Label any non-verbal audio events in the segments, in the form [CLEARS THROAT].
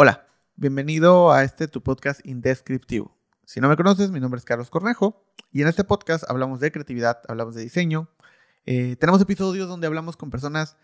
Hola, bienvenido a este tu podcast indescriptivo. Si no me conoces, mi nombre es Carlos Cornejo y en este podcast hablamos de creatividad, hablamos de diseño. Eh, tenemos episodios donde hablamos con personas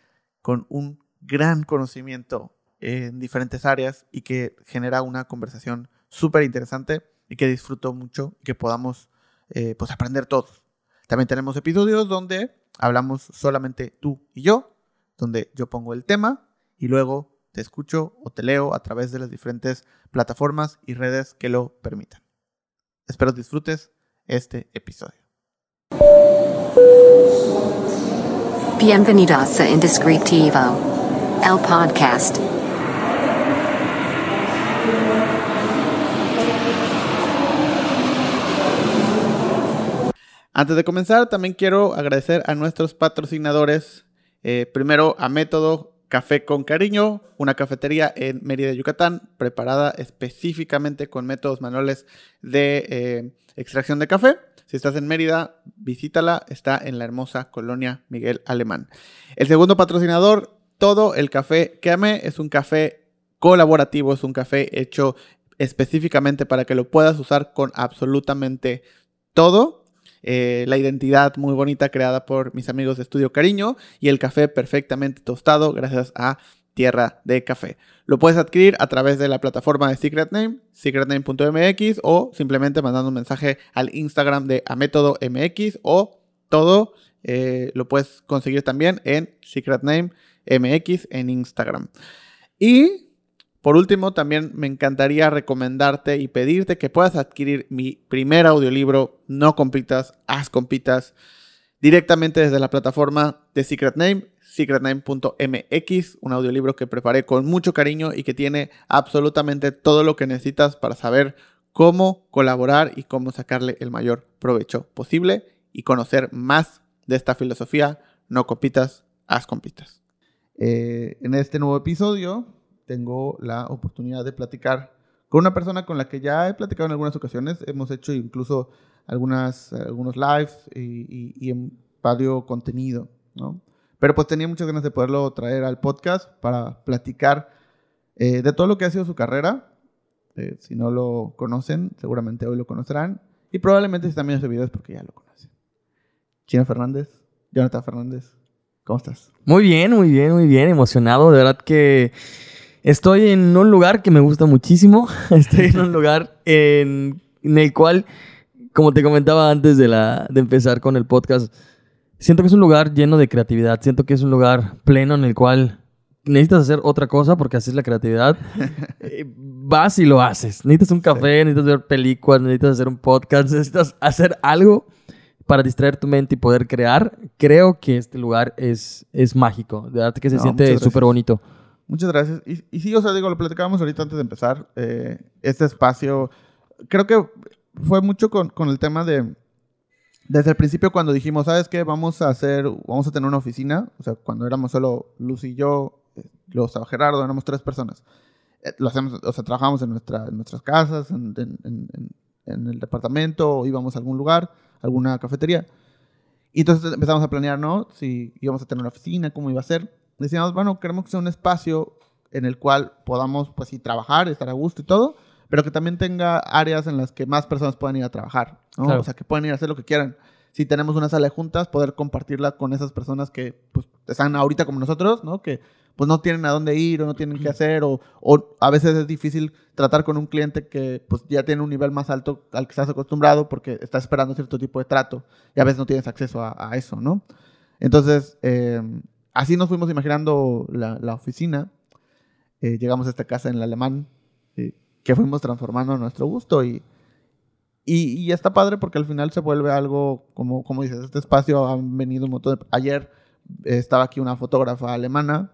con un gran conocimiento en diferentes áreas y que genera una conversación súper interesante y que disfruto mucho y que podamos eh, pues aprender todos. También tenemos episodios donde hablamos solamente tú y yo, donde yo pongo el tema y luego te escucho o te leo a través de las diferentes plataformas y redes que lo permitan. Espero disfrutes este episodio. Bienvenidos a Indescriptivo, el podcast. Antes de comenzar, también quiero agradecer a nuestros patrocinadores. Eh, primero a Método Café con Cariño, una cafetería en Mérida, Yucatán, preparada específicamente con métodos manuales de eh, extracción de café. Si estás en Mérida, visítala. Está en la hermosa colonia Miguel Alemán. El segundo patrocinador, todo el café que amé, es un café colaborativo, es un café hecho específicamente para que lo puedas usar con absolutamente todo. Eh, la identidad muy bonita creada por mis amigos de Estudio Cariño y el café perfectamente tostado gracias a Tierra de Café. Lo puedes adquirir a través de la plataforma de Secret Name, secretname.mx o simplemente mandando un mensaje al Instagram de Amétodo MX o todo eh, lo puedes conseguir también en Secret Name MX en Instagram. Y por último, también me encantaría recomendarte y pedirte que puedas adquirir mi primer audiolibro, No Compitas, Haz Compitas, directamente desde la plataforma de Secret Name, secretname.mx, un audiolibro que preparé con mucho cariño y que tiene absolutamente todo lo que necesitas para saber cómo colaborar y cómo sacarle el mayor provecho posible y conocer más de esta filosofía, no compitas, haz compitas. Eh, en este nuevo episodio tengo la oportunidad de platicar con una persona con la que ya he platicado en algunas ocasiones. Hemos hecho incluso algunas, algunos lives y, y, radio contenido, ¿no? Pero pues tenía muchas ganas de poderlo traer al podcast para platicar eh, de todo lo que ha sido su carrera. Eh, si no lo conocen, seguramente hoy lo conocerán. Y probablemente si también este video es porque ya lo conocen. Chino Fernández, Jonathan Fernández, ¿cómo estás? Muy bien, muy bien, muy bien. Emocionado. De verdad que Estoy en un lugar que me gusta muchísimo. [LAUGHS] Estoy en un [LAUGHS] lugar en, el cual, como te comentaba antes de, la, de empezar con el podcast, siento que es un lugar lleno de creatividad. Siento que es un lugar pleno en el cual necesitas hacer otra cosa porque así es la creatividad. [LAUGHS] Eh, vas y lo haces. Necesitas un café, necesitas ver películas, necesitas hacer un podcast, necesitas hacer algo para distraer tu mente y poder crear. Creo que este lugar es, es mágico. De verdad que se siente súper bonito. Muchas gracias. Y, y, sí, o sea, digo, lo platicábamos ahorita antes de empezar. Eh, este espacio, creo que fue mucho con, con, el tema de, desde el principio cuando dijimos, ¿sabes qué? Vamos a hacer, vamos a tener una oficina. O sea, cuando éramos solo Luz y yo, lo estaba Gerardo, éramos tres personas. Eh, lo hacemos, o sea, trabajamos en, nuestra, en nuestras casas, en, en, en, el departamento, o íbamos a algún lugar, alguna cafetería. Y entonces empezamos a planear, ¿no? Si íbamos a tener una oficina, cómo iba a ser decíamos, bueno, queremos que sea un espacio en el cual podamos, pues sí, trabajar, estar a gusto y todo, pero que también tenga áreas en las que más personas puedan ir a trabajar, ¿no? O sea, que puedan ir a hacer lo que quieran. Si tenemos una sala de juntas, poder compartirla con esas personas que, pues, están ahorita como nosotros, ¿no? Que, pues, no tienen a dónde ir o no tienen qué hacer o, o a veces es difícil tratar con un cliente que, pues, ya tiene un nivel más alto al que estás acostumbrado porque estás esperando cierto tipo de trato y a veces no tienes acceso a, a eso, ¿no? Entonces, eh, así nos fuimos imaginando la, la oficina. Eh, llegamos a esta casa en el alemán, eh, que fuimos transformando a nuestro gusto y, y, y, está padre porque al final se vuelve algo, como, como dices, este espacio han venido un montón de... Ayer estaba aquí una fotógrafa alemana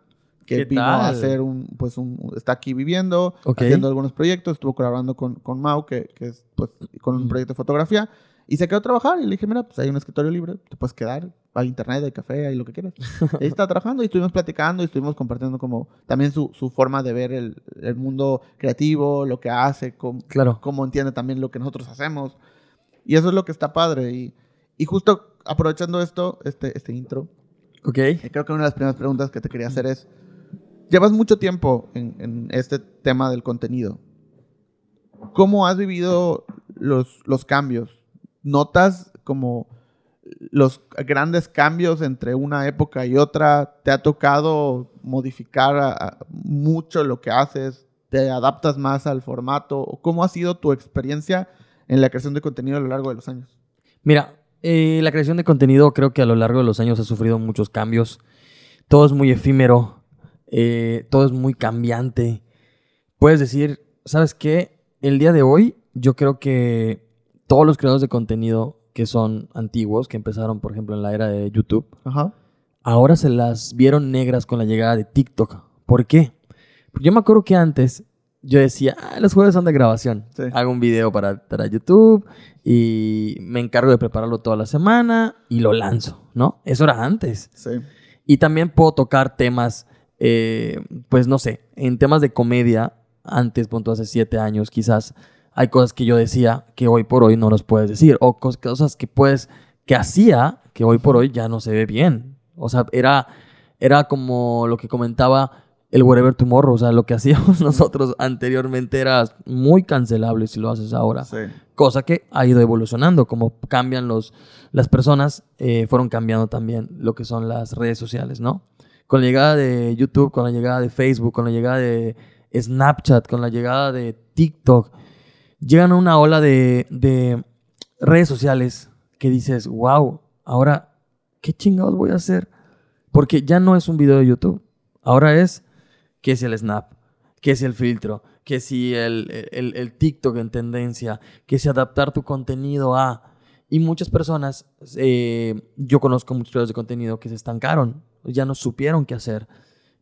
que vino a hacer un, pues un, está aquí viviendo, haciendo algunos proyectos, estuvo colaborando con, con Mau, que, que es pues con un proyecto de fotografía, y se quedó a trabajar y le dije, mira, pues hay un escritorio libre, te puedes quedar, hay internet, hay café, hay lo que quieras. [LAUGHS] ahí está trabajando y estuvimos platicando y estuvimos compartiendo como también su, su forma de ver el, el, mundo creativo, lo que hace, cómo, claro. cómo entiende también lo que nosotros hacemos. Y eso es lo que está padre. Y, y justo aprovechando esto, este, este intro, Ok. Eh, creo que una de las primeras preguntas que te quería hacer es, llevas mucho tiempo en, en este tema del contenido. ¿Cómo has vivido los, los cambios? ¿Notas como los grandes cambios entre una época y otra? ¿Te ha tocado modificar mucho lo que haces? ¿Te adaptas más al formato? ¿Cómo ha sido tu experiencia en la creación de contenido a lo largo de los años? Mira, eh, la creación de contenido creo que a lo largo de los años ha sufrido muchos cambios. Todo es muy efímero, eh, todo es muy cambiante. Puedes decir, ¿sabes qué? El día de hoy yo creo que todos los creadores de contenido que son antiguos, que empezaron por ejemplo en la era de YouTube, Ajá. ahora se las vieron negras con la llegada de TikTok. ¿Por qué? Porque yo me acuerdo que antes yo decía, ah, los jueves son de grabación. Sí. Hago un video para, para YouTube y me encargo de prepararlo toda la semana y lo lanzo, ¿no? Eso era antes. Sí. Y también puedo tocar temas, eh, pues no sé, en temas de comedia, antes, punto hace siete años quizás, hay cosas que yo decía que hoy por hoy no los puedes decir, o cos- cosas que puedes, que hacía, que hoy por hoy ya no se ve bien. O sea, era, era como lo que comentaba el Wherever Tomorrow, o sea, lo que [LAUGHS] hacíamos nosotros anteriormente era muy cancelable si lo haces ahora Sí. cosa que ha ido evolucionando, como cambian los, las personas, eh, fueron cambiando también lo que son las redes sociales, ¿no? Con la llegada de YouTube, con la llegada de Facebook, con la llegada de Snapchat, con la llegada de TikTok, llegan a una ola de, de redes sociales que dices, wow, ahora, ¿qué chingados voy a hacer? Porque ya no es un video de YouTube, ahora es que si el Snap, que si el filtro, que si el, el, el TikTok en tendencia, que si adaptar tu contenido a... Y muchas personas, eh, yo conozco muchos creadores de contenido que se estancaron, ya no supieron qué hacer.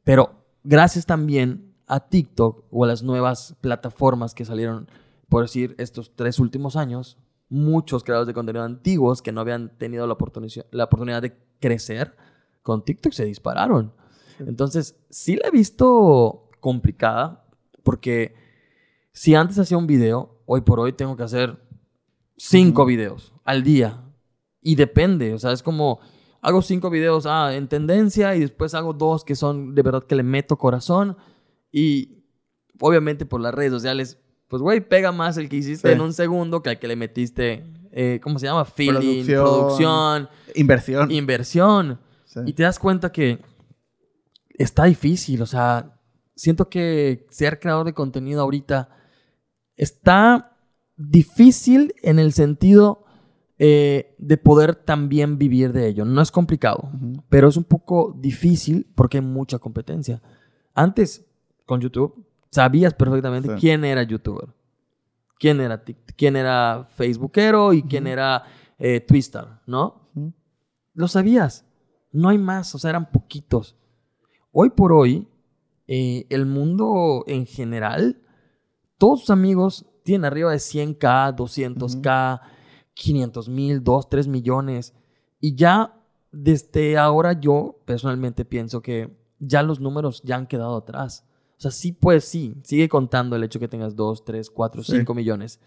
Pero gracias también a TikTok o a las nuevas plataformas que salieron, por decir, estos tres últimos años, muchos creadores de contenido antiguos que no habían tenido la oportunidad, la oportunidad de crecer, con TikTok se dispararon. Entonces, sí la he visto complicada, porque si antes hacía un video, hoy por hoy tengo que hacer cinco videos al día. Y depende, o sea, es como hago cinco videos ah, en tendencia y después hago dos que son de verdad que le meto corazón. Y obviamente por las redes sociales, pues güey, pega más el que hiciste Sí. en un segundo que al que le metiste, eh, ¿cómo se llama? Feeling, Producción. producción, Inversión. inversión. Sí. Y te das cuenta que está difícil, o sea, siento que ser creador de contenido ahorita está difícil en el sentido eh, de poder también vivir de ello. No es complicado, Ujú. pero es un poco difícil porque hay mucha competencia. Antes, con YouTube, sabías perfectamente Sí. quién era youtuber, quién era, quién era facebookero y quién Ujú. era eh, Twister, ¿no? Ujú. Lo sabías. No hay más, o sea, eran poquitos. Hoy por hoy, eh, el mundo en general, todos sus amigos tienen arriba de 100k, 200k, 500 mil, 2, 3 millones. Y ya desde ahora yo personalmente pienso que ya los números ya han quedado atrás. O sea, sí, pues sí, sigue contando el hecho que tengas 2, 3, 4, Sí. 5 millones.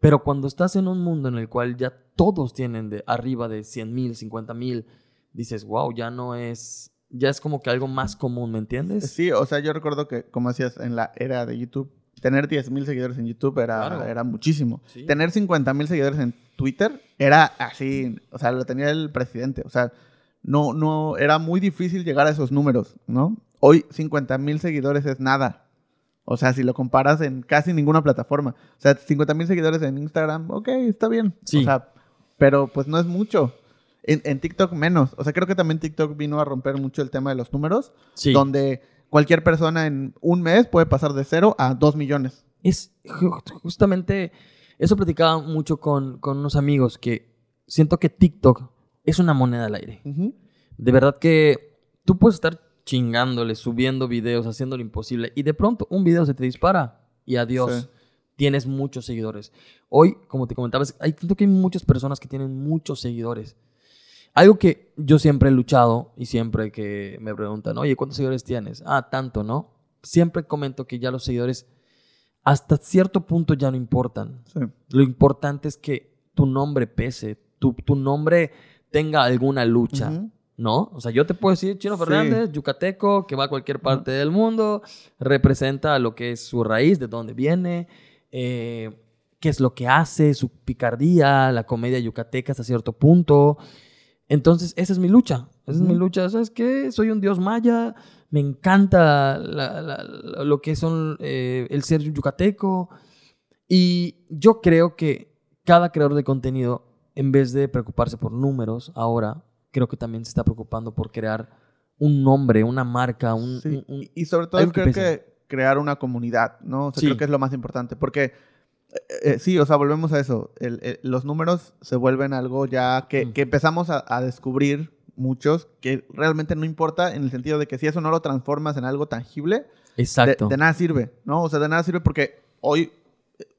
Pero cuando estás en un mundo en el cual ya todos tienen de arriba de 100 mil, 50 mil, dices, wow, ya no es, ya es como que algo más común, ¿me entiendes? Sí, o sea, yo recuerdo que, como decías, en la era de YouTube, tener 10 mil seguidores en YouTube era, Claro. era muchísimo. Sí. Tener 50 mil seguidores en Twitter era así, o sea, lo tenía el presidente. O sea, no, no, era muy difícil llegar a esos números, ¿no? Hoy 50 mil seguidores es nada. O sea, si lo comparas en casi ninguna plataforma. O sea, 50 mil seguidores en Instagram, ok, está bien. Sí. O sea, pero pues no es mucho. En, en TikTok menos. O sea, creo que también TikTok vino a romper mucho el tema de los números Sí. donde cualquier persona en un mes puede pasar de cero a dos millones. Es ju- justamente, eso platicaba mucho con, con unos amigos que siento que TikTok es una moneda al aire. De verdad que tú puedes estar chingándole, subiendo videos, haciendo lo imposible y de pronto un video se te dispara y adiós. Sí. Tienes muchos seguidores. Hoy, como te comentaba, hay, siento que hay muchas personas que tienen muchos seguidores. Algo que yo siempre he luchado y siempre que me preguntan, oye, ¿cuántos seguidores tienes? Ah, tanto, ¿no? Siempre comento que ya los seguidores hasta cierto punto ya no importan. Sí. Lo importante es que tu nombre pese, tu, tu nombre tenga alguna lucha. Ujú. ¿No? O sea, yo te puedo decir Chino Sí. Fernández, yucateco, que va a cualquier parte del mundo, representa lo que es su raíz, de dónde viene, eh, qué es lo que hace, su picardía, la comedia yucateca hasta cierto punto. Entonces, esa es mi lucha. Esa es mi lucha. ¿Sabes qué? Soy un dios maya. Me encanta la- la- la- lo que son eh, el ser yucateco. Y yo creo que cada creador de contenido, en vez de preocuparse por números, ahora creo que también se está preocupando por crear un nombre, una marca, un... Sí, un- un- y- sobre todo que creo que crear una comunidad, ¿no? O sea, Sí. creo que es lo más importante. Porque, eh, eh, sí, o sea, volvemos a eso. El- el- los números se vuelven algo ya que, Mm. que empezamos a, a descubrir muchos, que realmente no importa en el sentido de que si eso no lo transformas en algo tangible, de, Exacto. de nada sirve, ¿no? O sea, de nada sirve porque hoy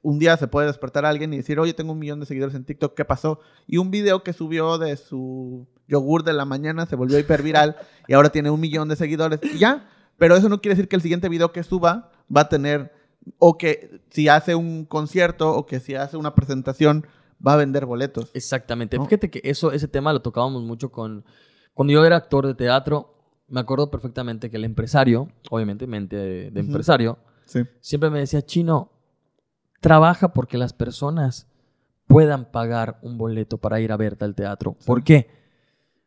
un día se puede despertar alguien y decir, oye, tengo un millón de seguidores en TikTok, ¿qué pasó? Y un video que subió de su yogur de la mañana se volvió hiperviral y ahora tiene un millón de seguidores y ya. Pero eso no quiere decir que el siguiente video que suba va a tener, o que si hace un concierto o que si hace una presentación va a vender boletos. Exactamente. ¿no? Fíjate que eso, ese tema lo tocábamos mucho con... Cuando yo era actor de teatro, me acuerdo perfectamente que el empresario, obviamente mente de, empresario, Sí. siempre me decía, Chino, trabaja porque las personas puedan pagar un boleto para ir a verte al teatro. Sí. ¿Por qué?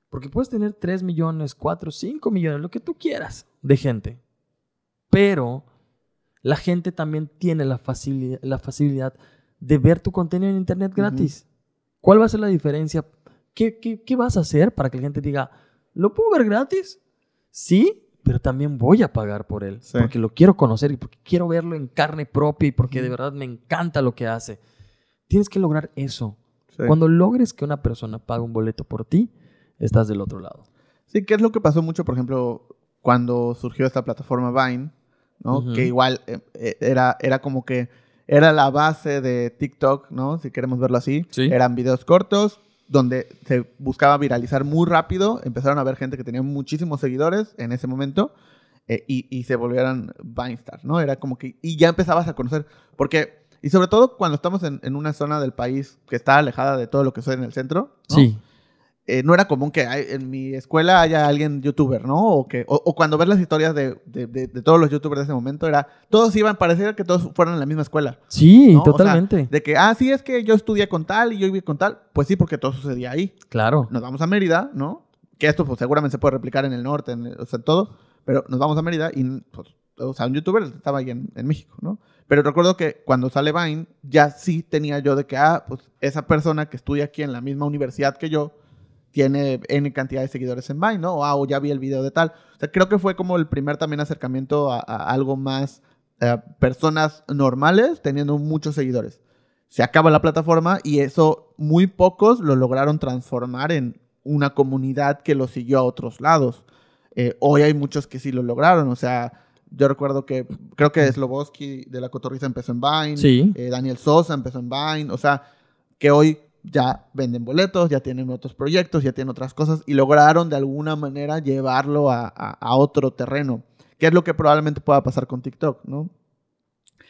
Porque puedes tener 3 millones, 4, 5 millones, lo que tú quieras de gente. Pero la gente también tiene la facilidad, la facilidad de ver tu contenido en internet gratis. ¿Cuál va a ser la diferencia? ¿Qué, qué, qué vas a hacer para que la gente diga, ¿lo puedo ver gratis? Sí, pero también voy a pagar por él. Sí. Porque lo quiero conocer y porque quiero verlo en carne propia y porque de verdad me encanta lo que hace. Tienes que lograr eso. Sí. Cuando logres que una persona pague un boleto por ti, estás del otro lado. Sí, que es lo que pasó mucho, por ejemplo, cuando surgió esta plataforma Vine, ¿no? Que igual eh, eh, era, era como que era la base de TikTok, ¿no? Si queremos verlo así. Sí. Eran videos cortos donde se buscaba viralizar muy rápido. Empezaron a ver gente que tenía muchísimos seguidores en ese momento eh, y, y se volvieran Vine Stars, ¿no? Era como que... Y ya empezabas a conocer, porque... Y sobre todo cuando estamos en, en una zona del país que está alejada de todo lo que sucede en el centro, ¿no? Sí. Eh, no era común que hay- en mi escuela haya alguien youtuber, ¿no? O, que, o, o cuando ves las historias de, de- de- de todos los youtubers de ese momento, era, todos iban, parecía que todos fueran en la misma escuela. Sí, ¿no? O sea, totalmente. de que, ah, sí, es que yo estudié con tal y yo viví con tal. Pues sí, porque todo sucedía ahí. Claro. Nos vamos a Mérida, ¿no? Que esto pues, seguramente se puede replicar en el norte, en, o sea, todo. Pero nos vamos a Mérida y, pues, o sea, un youtuber estaba ahí en, en México, ¿no? Pero recuerdo que cuando sale Vine, ya sí tenía yo de que, ah, pues esa persona que estudia aquí en la misma universidad que yo, tiene N cantidad de seguidores en Vine, ¿no? O, ah, o ya vi el video de tal. O sea, creo que fue como el primer también acercamiento a, a algo más eh, personas normales teniendo muchos seguidores. Se acaba la plataforma y eso muy pocos lo lograron transformar en una comunidad que lo siguió a otros lados. Eh, hoy hay muchos que sí lo lograron, o sea, yo recuerdo que creo que Sloboski de la Cotorriza empezó en Vine, Sí. eh, Daniel Sosa empezó en Vine, o sea, que hoy ya venden boletos, ya tienen otros proyectos, ya tienen otras cosas y lograron de alguna manera llevarlo a, a- a otro terreno. ¿Qué es lo que probablemente pueda pasar con TikTok, no?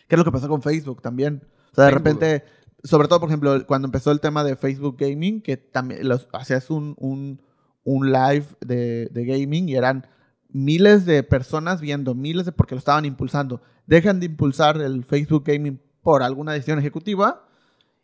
¿Qué es lo que pasó con Facebook también? O sea, de Facebook. repente, sobre todo, por ejemplo, cuando empezó el tema de Facebook Gaming, que también los, hacías un, un, un live de, de gaming y eran miles de personas viendo, miles de, porque lo estaban impulsando. Dejan de impulsar el Facebook Gaming por alguna decisión ejecutiva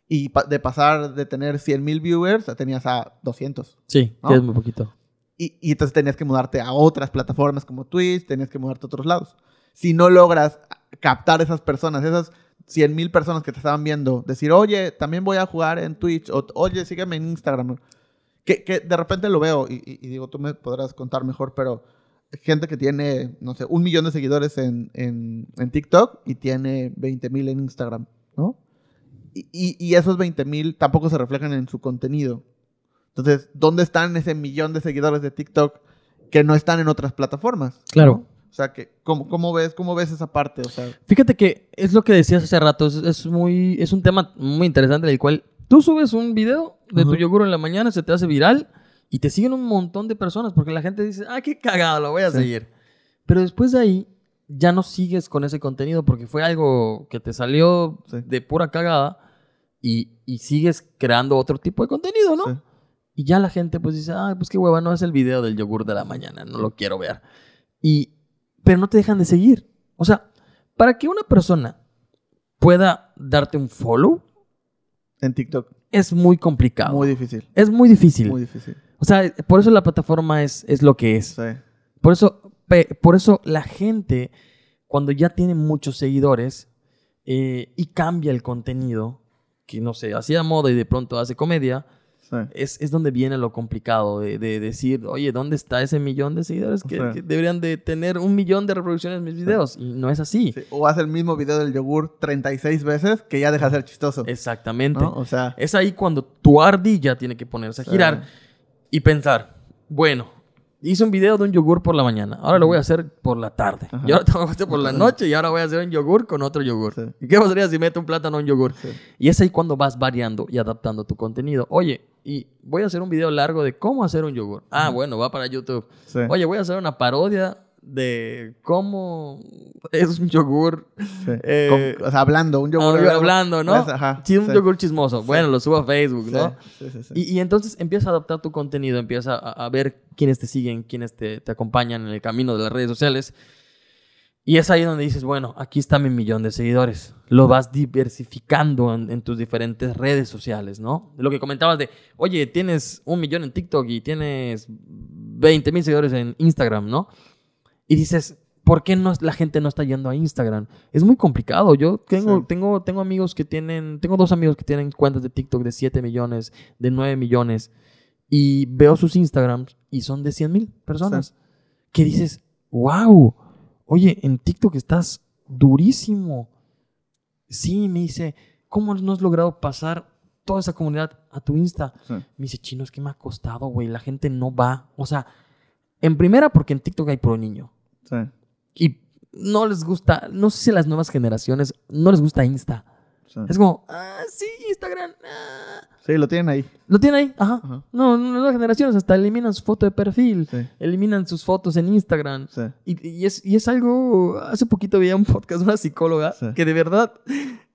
y pa- de pasar de tener 100 mil viewers, tenías a 200. Sí, ¿No? que es muy poquito. Y, y entonces tenías que mudarte a otras plataformas como Twitch, tenías que mudarte a otros lados. Si no logras captar esas personas, esas 100 mil personas que te estaban viendo, decir, oye, también voy a jugar en Twitch, o oye, sígueme en Instagram. Que, que de repente lo veo y, y- digo, tú me podrás contar mejor, pero gente que tiene, no sé, un millón de seguidores en, en, en TikTok y tiene 20 mil en Instagram, ¿no? Y, esos 20 mil tampoco se reflejan en su contenido. Entonces, ¿dónde están ese millón de seguidores de TikTok que no están en otras plataformas? Claro. ¿no? O sea, que, ¿cómo, cómo ves, ¿cómo ves esa parte? O sea, Fíjate que es lo que decías hace rato, es, es muy, es un tema muy interesante del cual tú subes un video de tu yogur en la mañana, se te hace viral y te siguen un montón de personas porque la gente dice, ah, qué cagado, lo voy a Sí. seguir. Pero después de ahí ya no sigues con ese contenido porque fue algo que te salió Sí. de pura cagada y, y sigues creando otro tipo de contenido, ¿no? sí. Y ya la gente pues dice, ah, pues qué hueva, no es el video del yogur de la mañana, no lo quiero ver. Y, pero no te dejan de seguir. O sea, para que una persona pueda darte un follow, En TikTok. es muy complicado. Muy difícil. es muy difícil. Muy difícil. O sea, por eso la plataforma es, es lo que es. Sí. Por eso, por eso la gente, cuando ya tiene muchos seguidores eh, y cambia el contenido, que no sé, hacía moda y de pronto hace comedia, sí. es, es donde viene lo complicado de, de decir, oye, ¿dónde está ese millón de seguidores que, deberían de tener un millón de reproducciones en mis videos? Y no es así. Sí, O hace el mismo video del yogur 36 veces que ya deja de ser chistoso. Exactamente. ¿no? O sea, Es ahí cuando tu ardilla tiene que ponerse a girar y pensar, bueno, hice un video de un yogur por la mañana, ahora lo voy a hacer por la tarde, Ajá. y ahora tengo hacer por la noche y ahora voy a hacer un yogur con otro yogur. Sí. ¿Y qué pasaría si meto un plátano en un yogur? Sí. Y es ahí cuando vas variando y adaptando tu contenido. Oye, y voy a hacer un video largo de cómo hacer un yogur. Ah, bueno, va para YouTube. sí. Oye, voy a hacer una parodia de cómo es un yogur. Sí. [LAUGHS] eh, Con- o sea, hablando, un yogur. Ah, hablando, ¿no? Pues, ajá, sí, un sí. yogur chismoso. Bueno, lo subo a Facebook, ¿no? Y, y entonces empieza a adaptar tu contenido, empieza a, a ver quiénes te siguen, quiénes te, te acompañan en el camino de las redes sociales. Y es ahí donde dices, bueno, aquí está mi millón de seguidores. Lo vas diversificando en, en tus diferentes redes sociales, ¿no? Lo que comentabas de, oye, tienes un millón en TikTok y tienes 20 mil seguidores en Instagram, ¿no? Y dices, ¿por qué no, la gente no está yendo a Instagram? Es muy complicado. Yo tengo, Sí. tengo, tengo amigos que tienen, tengo dos amigos que tienen cuentas de TikTok de 7 millones, de 9 millones, y veo sus Instagrams y son de 100 mil personas. Que dices, wow, oye, en TikTok estás durísimo. Sí, me dice, ¿cómo no has logrado pasar toda esa comunidad a tu Insta? Sí. Me dice, chino, es que me ha costado, güey. La gente no va. O sea, en primera, porque en TikTok hay pro niño. Sí. Y no les gusta, no sé si a las nuevas generaciones no les gusta Insta. Sí. Es como, ah, sí, Instagram. ah". Sí, lo tienen ahí. Lo tienen ahí, ajá. Ajá. No, nuevas generaciones hasta eliminan su foto de perfil, Sí. eliminan sus fotos en Instagram. Sí. Y, y es, y es algo, hace poquito veía un podcast de una psicóloga que de verdad,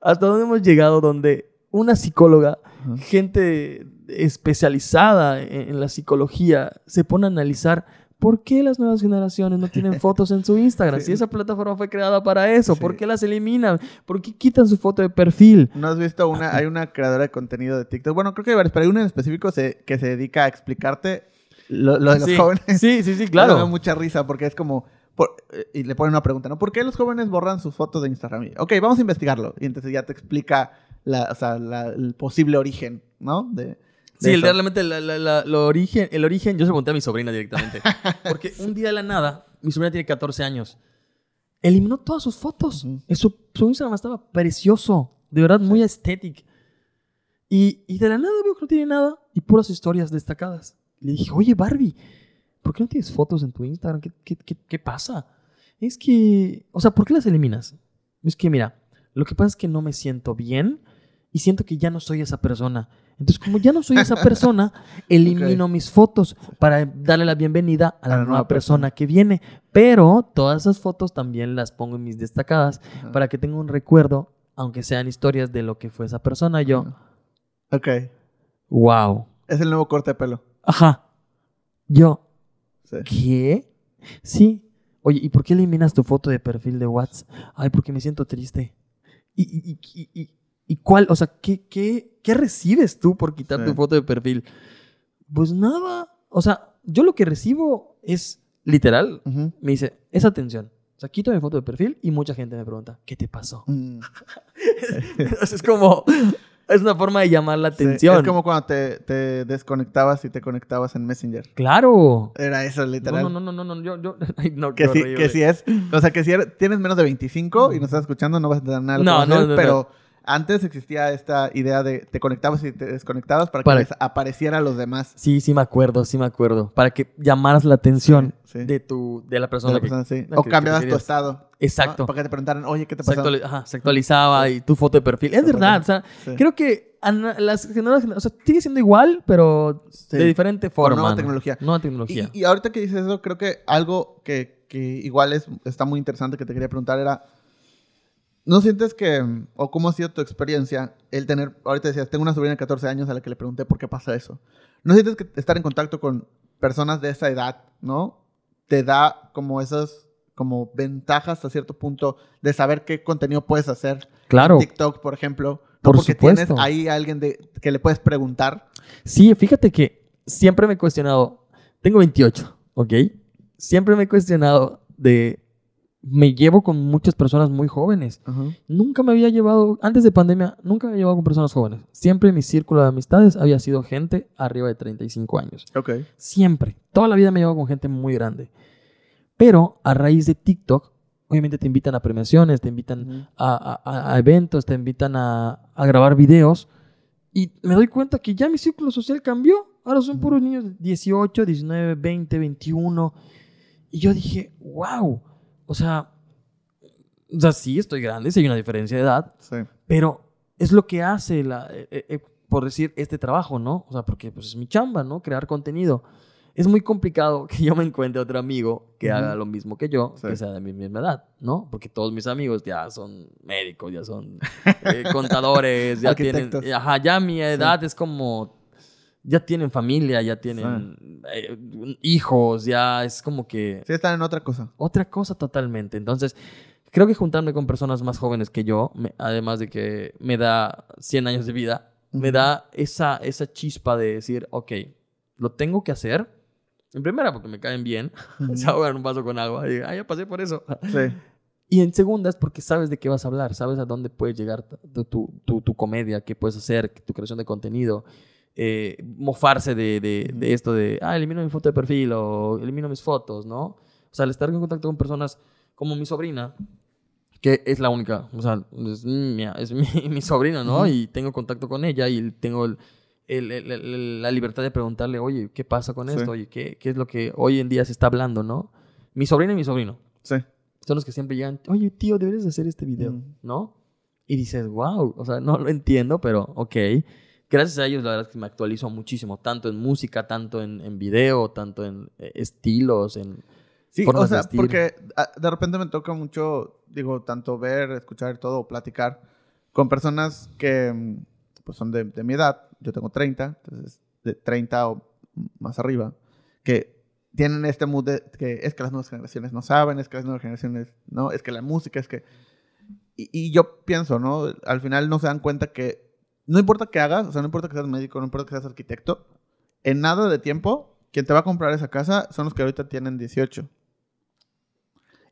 hasta dónde hemos llegado, donde una psicóloga, Ajá. gente especializada en, en la psicología, se pone a analizar por qué las nuevas generaciones no tienen [LAUGHS] fotos en su Instagram. Sí. Si esa plataforma fue creada para eso, Sí. ¿por qué las eliminan? ¿Por qué quitan su foto de perfil? ¿No has visto una? Hay una creadora de contenido de TikTok. Bueno, creo que hay varias, pero hay una en específico se- que se dedica a explicarte lo, lo de los sí. jóvenes. Sí, sí, sí, [LAUGHS] Me da claro. mucha risa porque es como. por- eh, y le ponen una pregunta, ¿no? ¿Por qué los jóvenes borran sus fotos de Instagram? Y, ok, vamos a investigarlo. Y entonces ya te explica la, o sea, la- el posible origen, ¿no? De Sí, el- realmente la- la- la- lo origen, el origen, yo se lo pregunté a mi sobrina directamente. [LAUGHS] Porque un día de la nada, mi sobrina tiene 14 años, eliminó todas sus fotos. En su, su Instagram estaba precioso, de verdad muy estético. Y, y de la nada veo que no tiene nada y puras historias destacadas. Le dije, oye Barbie, ¿por qué no tienes fotos en tu Instagram? ¿Qué, qué, qué, qué pasa? Es que, o sea, ¿por qué las eliminas? Es que, mira, lo que pasa es que no me siento bien y siento que ya no soy esa persona. Entonces, como ya no soy esa persona, [LAUGHS] elimino mis fotos para darle la bienvenida a la, nueva, persona, que viene. Pero todas esas fotos también las pongo en mis destacadas para que tenga un recuerdo, aunque sean historias de lo que fue esa persona. Yo, Ok. wow. Es el nuevo corte de pelo. Ajá. Yo, Sí. ¿qué? Sí. Oye, ¿y por qué eliminas tu foto de perfil de WhatsApp? Ay, porque me siento triste. ¿Y, y, y, y- y cuál? O sea, ¿qué, qué, qué recibes tú por quitar Sí. tu foto de perfil? Pues nada. O sea, yo lo que recibo es literal. Ujú. Me dice, es atención. O sea, quito mi foto de perfil y mucha gente me pregunta, ¿qué te pasó? Mm. Entonces, [LAUGHS] es como, es una forma de llamar la Sí, atención. Es como cuando te, te desconectabas y te conectabas en Messenger. Claro. Era eso, literal. No, no, no, no, no, no, yo, yo, [LAUGHS] ay, no, Que sí, horrible. que sí es. O sea, que si eres- tienes menos de 25 y nos estás escuchando, no vas a tener nada No, no, no, pero antes existía esta idea de te conectabas y te desconectabas para que les apareciera a los demás. Sí, sí me acuerdo, sí me acuerdo. Para que llamaras la atención Sí, sí. de tu, de la De persona que... sí. O que- cambiabas que tu estado. Exacto. ¿no? Para que te preguntaran, oye, ¿qué te Se, pasó? actuali- ajá, se actualizaba y tu foto de perfil. Es verdad, o sea, creo que las generaciones, o sea, sigue siendo igual, pero de diferente forma. nueva ¿no? tecnología. Nueva tecnología. Y, y ahorita que dices eso, creo que algo que, que igual es, está muy interesante que te quería preguntar era, ¿No sientes que, o cómo ha sido tu experiencia, el tener, ahorita decías, tengo una sobrina de 14 años a la que le pregunté por qué pasa eso? ¿No sientes que estar en contacto con personas de esa edad, ¿no? Te da como esas, como ventajas a cierto punto de saber qué contenido puedes hacer. Claro. En TikTok, por ejemplo. No Por porque supuesto. tienes ahí a alguien de, que le puedes preguntar. Sí, fíjate que siempre me he cuestionado, tengo 28, ¿ok? Siempre me he cuestionado de, me llevo con muchas personas muy jóvenes. Nunca me había llevado, antes de pandemia, nunca me había llevado con personas jóvenes. Siempre mi círculo de amistades había sido gente arriba de 35 años. Ok. Siempre. Toda la vida me llevo con gente muy grande. Pero a raíz de TikTok, obviamente te invitan a premiaciones, te invitan Ujú. a, a- a eventos, te invitan a, a grabar videos. Y me doy cuenta que ya mi círculo social cambió. Ahora son puros niños de 18, 19, 20, 21. Y yo dije, wow. O sea, o sea, sí estoy grande, sí hay una diferencia de edad, Sí. pero es lo que hace, la, eh, eh, eh, por decir, este trabajo, ¿no? O sea, porque pues, es mi chamba, ¿no? Crear contenido. Es muy complicado [LAUGHS] que yo me encuentre otro amigo que haga lo mismo que yo, Sí. que sea de mi misma edad, ¿no? Porque todos mis amigos ya son médicos, ya son eh, contadores, [LAUGHS] ya tienen... Ajá, ya mi edad es como... Ya tienen familia, ya tienen eh, hijos, ya es como que Sí, están en otra cosa. otra cosa totalmente. Entonces, creo que juntarme con personas más jóvenes que yo, me- además de que me da 100 años de vida, me da esa, esa chispa de decir, ok, lo tengo que hacer. En primera, porque me caen bien. [LAUGHS] Se ahogan un vaso con agua. Y, ah, ya pasé por eso. Sí. Y en segundas, porque sabes de qué vas a hablar, sabes a dónde puedes llegar tu, tu, tu- tu comedia, qué puedes hacer, tu creación de contenido, eh, mofarse de, de- de esto de, ah, elimino mi foto de perfil o elimino mis fotos, ¿no? O sea, al estar en contacto con personas como mi sobrina, que es la única, o sea, es mi, es mi, [LAUGHS] mi sobrina, ¿no? Ujú. Y tengo contacto con ella y tengo el- el- el- la libertad de preguntarle, oye, ¿qué pasa con Sí. esto? Oye, ¿qué, ¿qué es lo que hoy en día se está hablando, ¿no? Mi sobrina y mi sobrino Sí. son los que siempre llegan, oye, tío, deberías de hacer este video, Mm. ¿no? Y dices, wow, o sea, no lo entiendo, pero ok. Gracias a ellos, la verdad es que me actualizo muchísimo, tanto en música, tanto en, en video, tanto en eh, estilos, en... Sí, formas o de sea, vestir. porque ah, de repente me toca mucho, digo, tanto ver, escuchar todo, platicar con personas que mm, pues son de, de mi edad, yo tengo 30, entonces de 30 o más arriba, que tienen este mood de que es que las nuevas generaciones no saben, es que las nuevas generaciones, no, es que la música, es que... Y, y yo pienso, ¿no? Al final no se dan cuenta que no importa qué hagas, o sea, no importa que seas médico, no importa que seas arquitecto, en nada de tiempo, quien te va a comprar esa casa son los que ahorita tienen 18.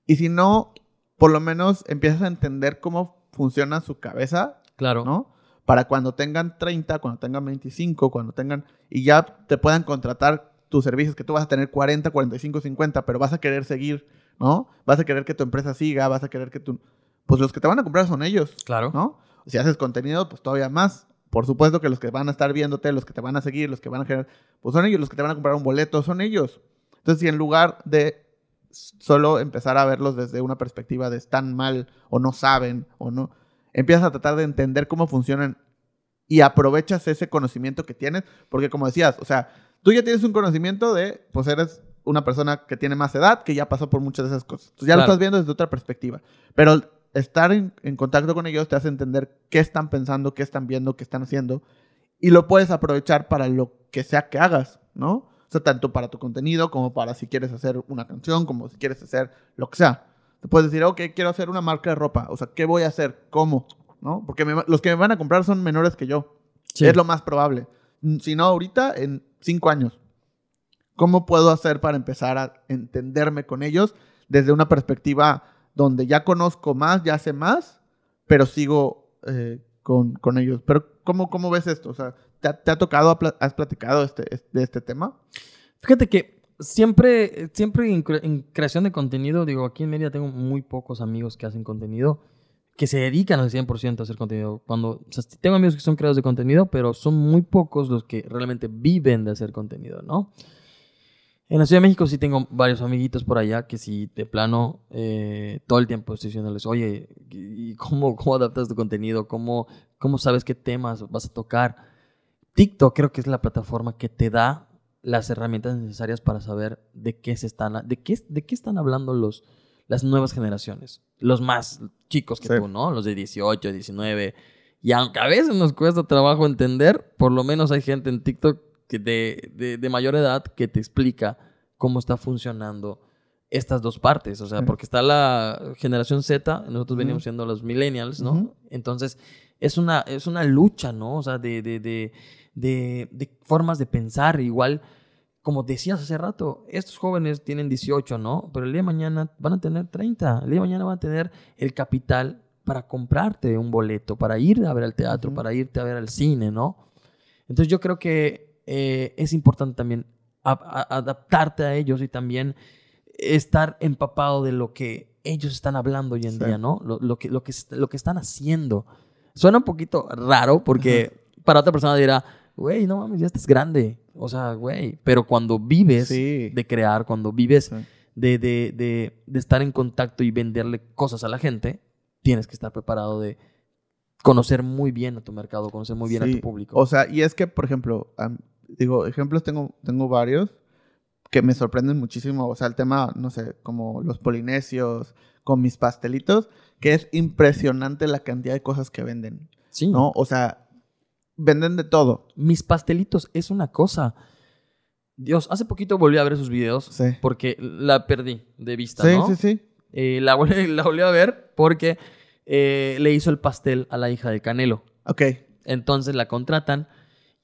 Y si no, por lo menos empiezas a entender cómo funciona su cabeza, Claro. ¿no? Para cuando tengan 30, cuando tengan 25, cuando tengan... Y ya te puedan contratar tus servicios, que tú vas a tener 40, 45, 50, pero vas a querer seguir, ¿no? Vas a querer que tu empresa siga, vas a querer que tu... Pues los que te van a comprar son ellos, Claro. ¿no? Si haces contenido, pues todavía más. Por supuesto que los que van a estar viéndote, los que te van a seguir, los que van a generar, pues son ellos, los que te van a comprar un boleto, son ellos. Entonces, si en lugar de solo empezar a verlos desde una perspectiva de están mal o no saben o no, empiezas a tratar de entender cómo funcionan y aprovechas ese conocimiento que tienes, porque como decías, o sea, tú ya tienes un conocimiento de, pues eres una persona que tiene más edad, que ya pasó por muchas de esas cosas. Entonces ya lo estás viendo desde otra perspectiva. Pero estar en, en contacto con ellos te hace entender qué están pensando, qué están viendo, qué están haciendo, y lo puedes aprovechar para lo que sea que hagas, ¿no? O sea, tanto para tu contenido como para si quieres hacer una canción, como si quieres hacer lo que sea. Te puedes decir, ok, quiero hacer una marca de ropa. O sea, ¿qué voy a hacer? ¿Cómo? ¿No? Porque me los que me van a comprar son menores que yo. Sí. Es lo más probable. Si no, ahorita, en cinco años. ¿Cómo puedo hacer para empezar a entenderme con ellos desde una perspectiva donde ya conozco más, ya sé más, pero sigo eh, con, con ellos? Pero, ¿cómo, ¿cómo ves esto? O sea, ¿te ha, te ha tocado, has platicado este, es- de este tema? Fíjate que siempre, siempre en, cre- en creación de contenido, digo, aquí en Mérida tengo muy pocos amigos que hacen contenido, que se dedican al 100% a hacer contenido. Cuando, o sea, tengo amigos que son creadores de contenido, pero son muy pocos los que realmente viven de hacer contenido, ¿no? En la Ciudad de México sí tengo varios amiguitos por allá que sí, de plano, eh, todo el tiempo estoy diciéndoles, oye, ¿y cómo, cómo adaptas tu contenido? ¿Cómo, ¿Cómo sabes qué temas vas a tocar? TikTok creo que es la plataforma que te da las herramientas necesarias para saber de qué se están, de qué, de qué están hablando los, las nuevas generaciones, los más chicos que Sí. tú, ¿no? Los de 18, 19. Y aunque a veces nos cuesta trabajo entender, por lo menos hay gente en TikTok de, de- de mayor edad que te explica cómo está funcionando estas dos partes. O sea, Sí. porque está la generación Z, nosotros Ujú. veníamos siendo los millennials, ¿no? Entonces, es una, es una lucha, ¿no? O sea, de, de, de, formas de pensar. Igual, como decías hace rato, estos jóvenes tienen 18, ¿no? Pero el día de mañana van a tener 30. El día de mañana van a tener el capital para comprarte un boleto, para ir a ver al teatro, para irte a ver al cine, ¿no? Entonces yo creo que eh, es importante también a- a- adaptarte a ellos y también estar empapado de lo que ellos están hablando hoy en Sí. día, ¿no? Lo, lo que, lo, que, lo que están haciendo. Suena un poquito raro porque para otra persona dirá, güey, no mames, ya estás grande. O sea, güey, pero cuando vives Sí. de crear, cuando vives Sí. de, de, de, de estar en contacto y venderle cosas a la gente, tienes que estar preparado de conocer muy bien a tu mercado, conocer muy bien a tu público. O sea, y es que, por ejemplo, digo, ejemplos tengo, tengo varios que me sorprenden muchísimo. O sea, el tema, no sé, como los polinesios, con mis pastelitos, que es impresionante la cantidad de cosas que venden, sí. ¿no? O sea, venden de todo. Mis pastelitos es una cosa. Dios, hace poquito volví a ver sus videos Sí. porque la perdí de vista, Sí, ¿no? sí, sí. Eh, la, volví, [LAUGHS] la volví a ver porque eh, le hizo el pastel a la hija de Canelo. Ok. Entonces la contratan.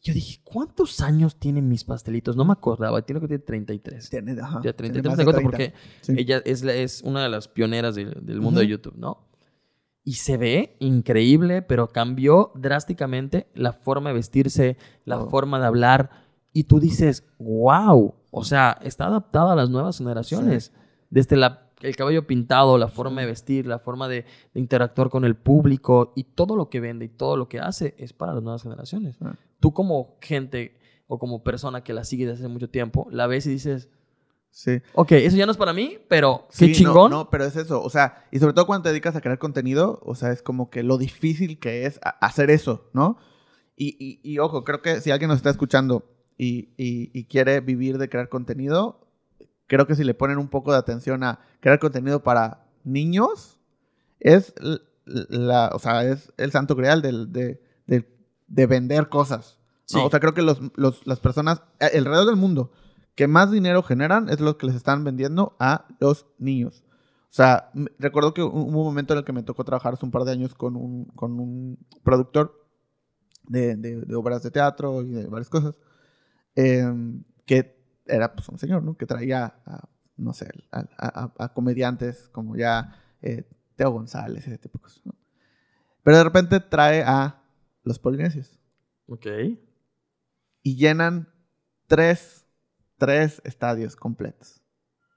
Yo dije, ¿cuántos años tienen mis pastelitos? No me acordaba. Tiene que tener 33. Tiene, ajá, Ya tiene 33 más me de acuerdo 30. porque Sí. ella es, la- es una de las pioneras del, del mundo de Ujú. YouTube, ¿no? Y se ve increíble, pero cambió drásticamente la forma de vestirse, la Oh. forma de hablar. Y tú dices, wow, o sea, está adaptada a las nuevas generaciones. Desde la- el cabello pintado, la forma de vestir, la forma de, de interactuar con el público y todo lo que vende y todo lo que hace es para las nuevas generaciones. Ah. Tú como gente o como persona que la sigue desde hace mucho tiempo, la ves y dices, Sí. Ok, eso ya no es para mí, pero qué Sí, no, chingón. No, pero es eso. O sea, y sobre todo cuando te dedicas a crear contenido, o sea, es como que lo difícil que es hacer eso, ¿no? Y, y- y ojo, creo que si alguien nos está escuchando y, y- quiere vivir de crear contenido, creo que si le ponen un poco de atención a crear contenido para niños, es la, o sea, es el santo grial del- de, de- de vender cosas. ¿no? Sí. O sea, creo que los, los- las personas eh, alrededor del mundo que más dinero generan es lo que les están vendiendo a los niños. O sea, recuerdo que hu- hubo un momento en el que me tocó trabajar hace un par de años con un, con un productor de, de- de obras de teatro y de varias cosas, em, que era pues un señor, ¿no? Que traía, a, no sé, a, a- a- a comediantes como ya eh, Teo González, ese tipo de cosas, ¿no? Pero de repente trae a los polinesios Ok. y llenan tres, tres estadios completos.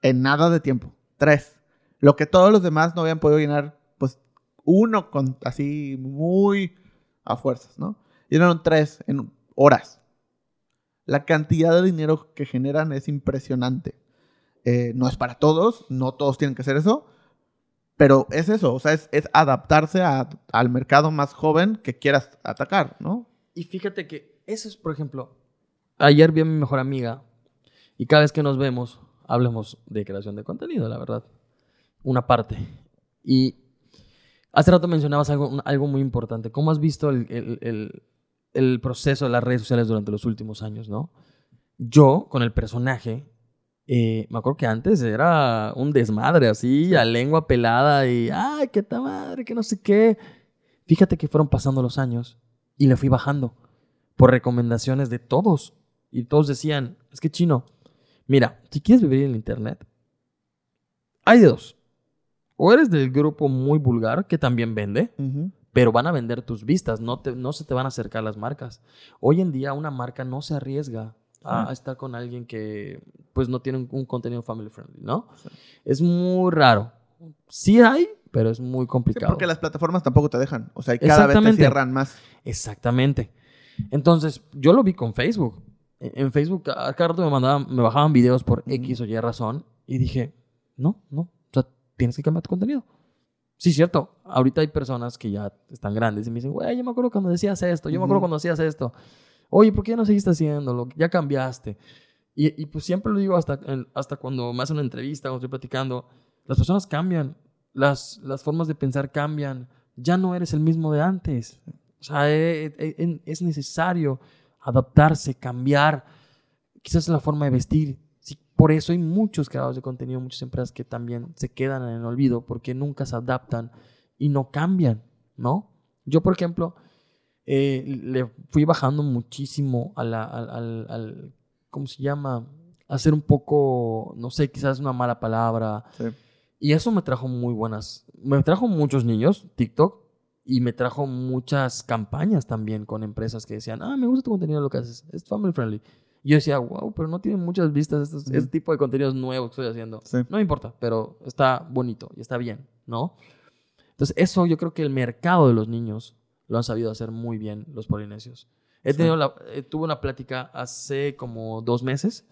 En nada de tiempo. Tres. Lo que todos los demás no habían podido llenar, pues uno con así muy a fuerzas, ¿no? Llenaron tres en horas. La cantidad de dinero que generan es impresionante. Eh, no es para todos, no todos tienen que hacer eso, pero es eso, o sea, es, adaptarse a- al mercado más joven que quieras atacar, ¿no? Y fíjate que eso es, por ejemplo, ayer vi a mi mejor amiga y cada vez que nos vemos, hablemos de creación de contenido, la verdad. Una parte. Y hace rato mencionabas algo, algo muy importante. ¿Cómo has visto el, el- el- el proceso de las redes sociales durante los últimos años, no? Yo, con el personaje, eh, me acuerdo que antes era un desmadre así, a lengua pelada y, ay, qué ta madre, que no sé qué. Fíjate que fueron pasando los años y le fui bajando por recomendaciones de todos. Y todos decían, es que chino, mira, si quieres vivir en el Internet, hay de dos. O eres del grupo muy vulgar, que también vende, pero van a vender tus vistas, no, te- no se te van a acercar las marcas. Hoy en día una marca no se arriesga a, a estar con alguien que pues no tiene un, un contenido family friendly, ¿no? Sí. Es muy raro. Sí hay, pero es muy Sí, complicado. porque las plataformas tampoco te dejan. O sea, y cada vez te cierran más. Exactamente. Entonces, yo lo vi con Facebook. En en Facebook, a cada rato me mandaban, me bajaban videos por. X o Y razón. Y dije, no, no. O sea, tienes que cambiar tu contenido. Sí, cierto. Ahorita hay personas que ya están grandes y me dicen, güey, yo me acuerdo cuando decías esto, yo me acuerdo cuando hacías esto. Oye, ¿por qué no seguiste haciéndolo? Ya cambiaste. Y, y pues siempre lo digo hasta, hasta cuando me hacen una entrevista, cuando estoy platicando. Las personas cambian, las, las formas de pensar cambian, ya no eres el mismo de antes. O sea, e- e- e- es necesario adaptarse, cambiar, quizás la forma de vestir. Sí, por eso hay muchos creadores de contenido, muchas empresas que también se quedan en el olvido porque nunca se adaptan y no cambian, ¿no? Yo, por ejemplo, eh, le fui bajando muchísimo a la- al, al- al- ¿cómo se llama? A ser un poco, no sé, quizás una mala palabra. Sí. Y eso me trajo muy buenas, me trajo muchos niños, TikTok, y me trajo muchas campañas también con empresas que decían, ah, me gusta tu contenido, lo que haces, es family friendly. Y yo decía, wow, pero no tiene muchas vistas estos, Ujú. este tipo de contenidos nuevos que estoy haciendo. Sí. No me importa, pero está bonito y está bien, ¿no? Entonces, eso yo creo que el mercado de los niños lo han sabido hacer muy bien los polinesios. He Sí. tenido la, eh, tuve una plática hace como dos meses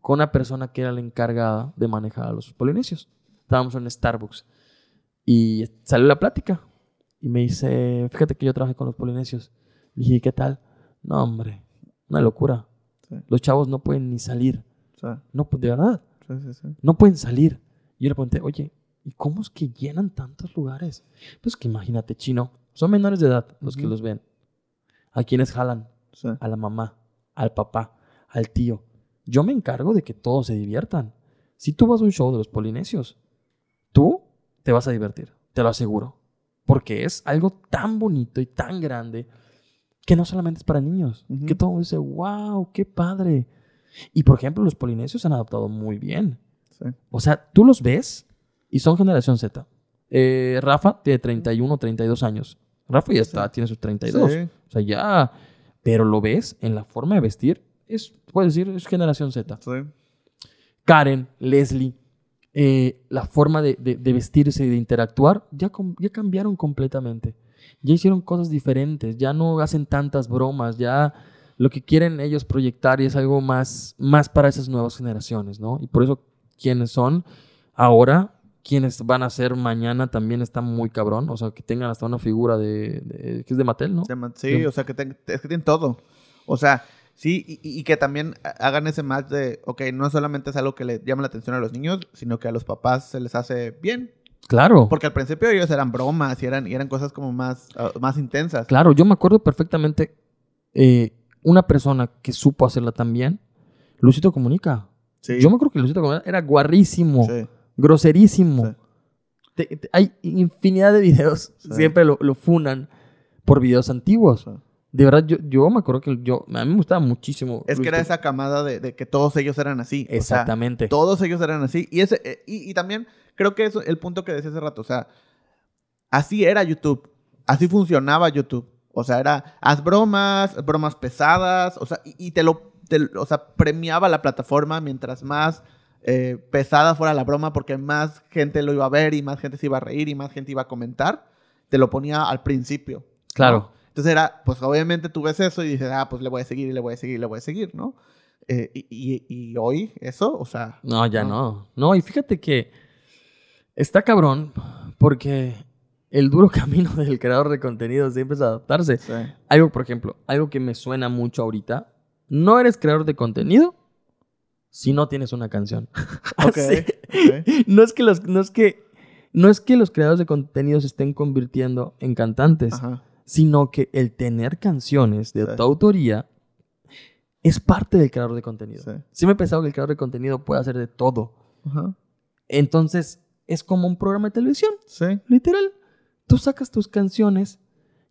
con una persona que era la encargada de manejar a los polinesios. Estábamos en Starbucks y salió la plática y me dice, fíjate que yo trabajé con los polinesios. Le dije, ¿qué tal? No, hombre, una locura. Sí. Los chavos no pueden ni salir. No, pues, de verdad, no pueden salir. Y yo le pregunté, oye, ¿y cómo es que llenan tantos lugares? Pues que imagínate, chino, son menores de edad los que los ven. ¿A quienes jalan? Sí. a la mamá, al papá, al tío. Yo me encargo de que todos se diviertan. Si tú vas a un show de los polinesios, tú te vas a divertir, te lo aseguro. Porque es algo tan bonito y tan grande que no solamente es para niños, que todo dice, wow, qué padre. Y por ejemplo, los polinesios se han adaptado muy bien. Sí. O sea, tú los ves y son generación Z. Eh, Rafa tiene 31 o 32 años. Rafa ya está, tiene sus 32. Sí. O sea, ya. Pero lo ves en la forma de vestir. Es, puedes decir, es generación Z. Sí. Karen, Leslie, eh, la forma de, de- de vestirse y de interactuar ya cambiaron completamente. Ya hicieron cosas diferentes. Ya no hacen tantas bromas. Ya lo que quieren ellos proyectar y es algo más, más para esas nuevas generaciones, ¿no? Y por eso quienes son ahora, quienes van a ser mañana también está muy cabrón. O sea, que tengan hasta una figura de, de- que es de Mattel, ¿no? Sí, o sea, que ten- es que tienen todo. O sea, sí, y, que también hagan ese match de, ok, no solamente es algo que le llama la atención a los niños, sino que a los papás se les hace bien. Claro. Porque al principio ellos eran bromas y eran, y eran cosas como más, ah, más intensas. Claro, yo me acuerdo perfectamente eh, una persona que supo hacerla también, Lucito Comunica. Sí. Yo me acuerdo que Lucito Comunica era guarrísimo, Sí. Groserísimo. Sí. Te- te- hay infinidad de videos, Sí. siempre lo, lo funan por videos antiguos. Sí. De verdad, yo, yo me acuerdo que yo, a mí me gustaba muchísimo. Es que era esa camada de, de que todos ellos eran así. O sea, Exactamente. todos ellos eran así. Y, ese, eh, y, y también creo que eso el punto que decía hace rato. O sea, así era YouTube. Así funcionaba YouTube. O sea, era, haz bromas, bromas pesadas. O sea, y, y te lo, te- o sea, premiaba la plataforma mientras más eh, pesada fuera la broma, porque más gente lo iba a ver y más gente se iba a reír y más gente iba a comentar. Te lo ponía al principio. Claro. Entonces era, pues obviamente tú ves eso y dices, ah, pues le voy a seguir y le voy a seguir y le voy a seguir, ¿no? Eh, y, y- y hoy eso, o sea... No, ya no. no. y fíjate que está cabrón porque el duro [LAUGHS] camino del creador de contenido siempre es adaptarse. Sí. Algo, por ejemplo, algo que me suena mucho ahorita. No eres creador de contenido si no tienes una canción. [LAUGHS] [LAUGHS] No es que los, no es que, no es que los creadores de contenido se estén convirtiendo en cantantes, Ajá. sino que el tener canciones de Sí. tu autoría es parte del creador de contenido. Sí. Siempre he pensado que el creador de contenido puede hacer de todo. Ajá. Entonces, es como un programa de televisión, Sí. literal. Tú sacas tus canciones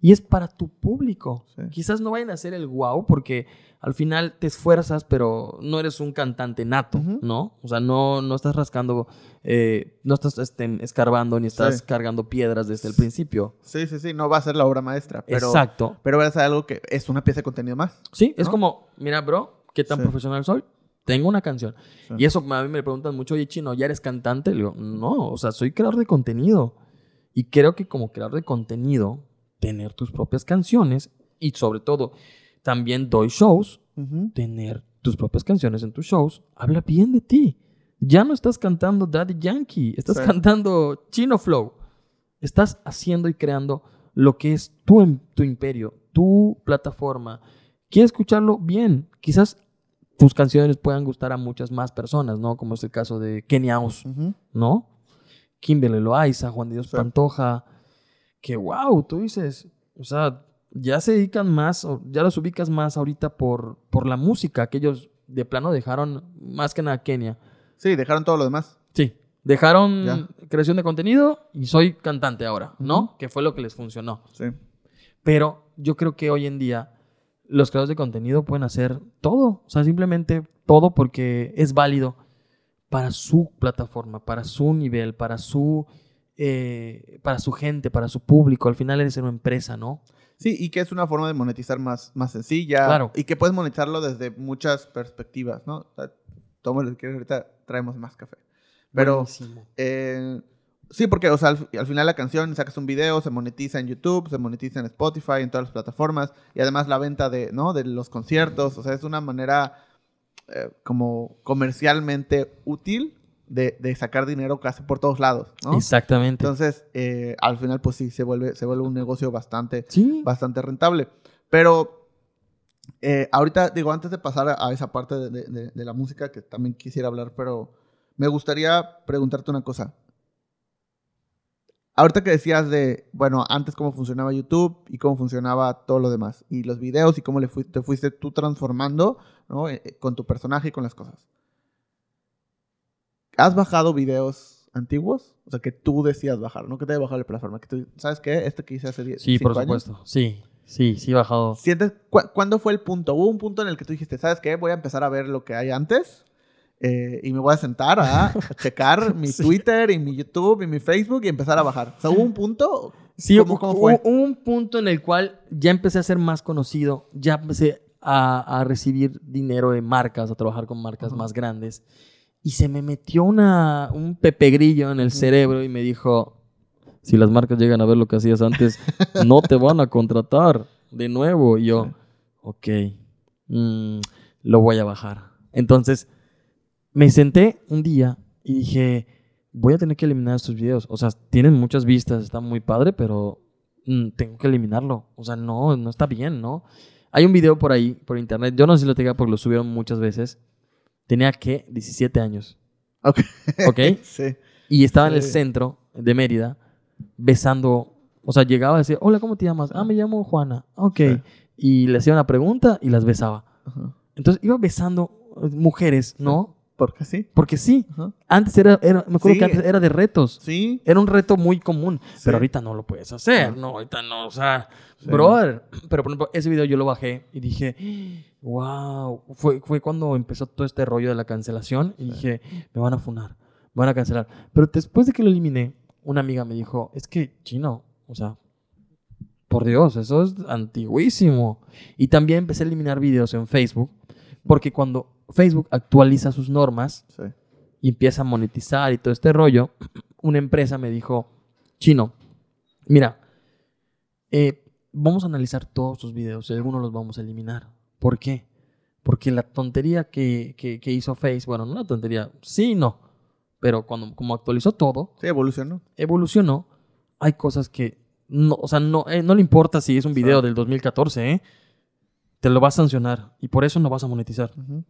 y es para tu público. Sí. Quizás no vayan a ser el wow porque al final te esfuerzas, pero no eres un cantante nato. ¿no? O sea, no, no estás rascando, eh, no estás este, escarbando ni estás Sí. cargando piedras desde el principio. Sí, sí, sí. No va a ser la obra maestra, pero... Exacto. Pero va a ser algo que es una pieza de contenido más. Sí, es como, mira, bro, ¿qué tan Sí. profesional soy? Tengo una canción. Y eso a mí me preguntan mucho, oye, chino, ¿ya eres cantante? Le digo, no, o sea, soy creador de contenido. Y creo que como creador de contenido, tener tus propias canciones y sobre todo, también doy shows, tener tus propias canciones en tus shows, habla bien de ti. Ya no estás cantando Daddy Yankee, estás Sí. cantando Chino Flow. Estás haciendo y creando lo que es tu, im- tu imperio, tu plataforma. ¿Quieres escucharlo? Bien. Quizás tus canciones puedan gustar a muchas más personas, ¿no? Como es el caso de Kenny House, Ujú. ¿no? Kimberly Loaiza, Juan de Dios Sí. Pantoja, que wow, tú dices, o sea, ya se dedican más, ya los ubicas más ahorita por, por la música, que ellos de plano dejaron más que nada Kenia. Sí, dejaron todo lo demás. Sí, dejaron Ya. creación de contenido y soy cantante ahora, ¿no? Que fue lo que les funcionó. Sí. Pero yo creo que hoy en día los creadores de contenido pueden hacer todo. O sea, simplemente todo porque es válido para su plataforma, para su nivel, para su, eh, para su gente, para su público. Al final eres una empresa, ¿no? Sí, y que es una forma de monetizar más, más sencilla. Claro. Y que puedes monetizarlo desde muchas perspectivas, ¿no? O sea, toma lo que quieras, ahorita traemos más café. Pero, eh, sí, porque, o sea, al, al final la canción, sacas un video, se monetiza en YouTube, se monetiza en Spotify, en todas las plataformas. Y además la venta de, ¿no? De los conciertos. O sea, es una manera eh, como comercialmente útil de, de sacar dinero casi por todos lados, ¿no? Exactamente. Entonces, eh, al final, pues sí, se vuelve, se vuelve un negocio bastante, sí. bastante rentable. Pero eh, ahorita, digo, antes de pasar a, a esa parte de, de- la música, que también quisiera hablar, pero me gustaría preguntarte una cosa. Ahorita que decías de, bueno, antes cómo funcionaba YouTube y cómo funcionaba todo lo demás, y los videos y cómo le fui- te fuiste tú transformando, ¿no? Eh, con tu personaje y con las cosas. ¿Has bajado videos antiguos? O sea, que tú decías bajar, no que te haya bajado la plataforma. Que tú, ¿Sabes qué? Este que hice hace 10 Sí, por cinco años. supuesto. Sí, sí, sí he bajado. ¿Sientes, cu- ¿Cuándo fue el punto? ¿Hubo un punto en el que tú dijiste, ¿sabes qué? Voy a empezar a ver lo que hay antes eh, y me voy a sentar a, [LAUGHS] checar mi Sí. Twitter y mi YouTube y mi Facebook y empezar a bajar? O sea, ¿hubo un punto? Sí, ¿Cómo, cómo fue? hubo un punto en el cual ya empecé a ser más conocido, ya empecé a, a recibir dinero de marcas, a trabajar con marcas Ajá. más grandes. Y se me metió una, un pepegrillo en el cerebro y me dijo, si las marcas llegan a ver lo que hacías antes, no te van a contratar de nuevo. Y yo, ok, mm, lo voy a bajar. Entonces, me senté un día y dije, voy a tener que eliminar estos videos. O sea, tienen muchas vistas, está muy padre, pero mm, tengo que eliminarlo. O sea, no, no está bien, ¿no? Hay un video por ahí, por internet. Yo no sé si lo tenga porque lo subieron muchas veces. Tenía que 17 años. Ok. ¿Ok? [LAUGHS] sí. Y estaba en el Sí. centro de Mérida besando. O sea, llegaba a decir, hola, ¿cómo te llamas? Ah, me llamo Juana. Ok. Sí. Y le hacía una pregunta y las besaba. Ajá. Entonces iba besando eh, mujeres, ¿no? Porque sí. Porque sí, Ajá. antes era, era me acuerdo Sí. que antes era de retos. Sí. Era un reto muy común, Sí. pero ahorita no lo puedes hacer, No. no, ahorita no, o sea, Sí. brother. Pero por ejemplo, ese video yo lo bajé y dije, wow, fue, fue cuando empezó todo este rollo de la cancelación y dije, me van a funar, me van a cancelar. Pero después de que lo eliminé, una amiga me dijo, es que, chino, o sea, por Dios, eso es antiguísimo. Y también empecé a eliminar videos en Facebook, porque cuando Facebook actualiza sus normas, Sí. y empieza a monetizar y todo este rollo, [CLEARS THROAT] una empresa me dijo, chino, mira, eh, vamos a analizar todos tus videos y algunos los vamos a eliminar. ¿Por qué? Porque la tontería que, que- que hizo Face, bueno, no una tontería, sí y no, pero cuando como actualizó todo, Sí, evolucionó. evolucionó, hay cosas que no, o sea, no, eh, no le importa si es un video Sí. del 2014, ¿eh? Te lo va a sancionar y por eso no vas a monetizar Ujú.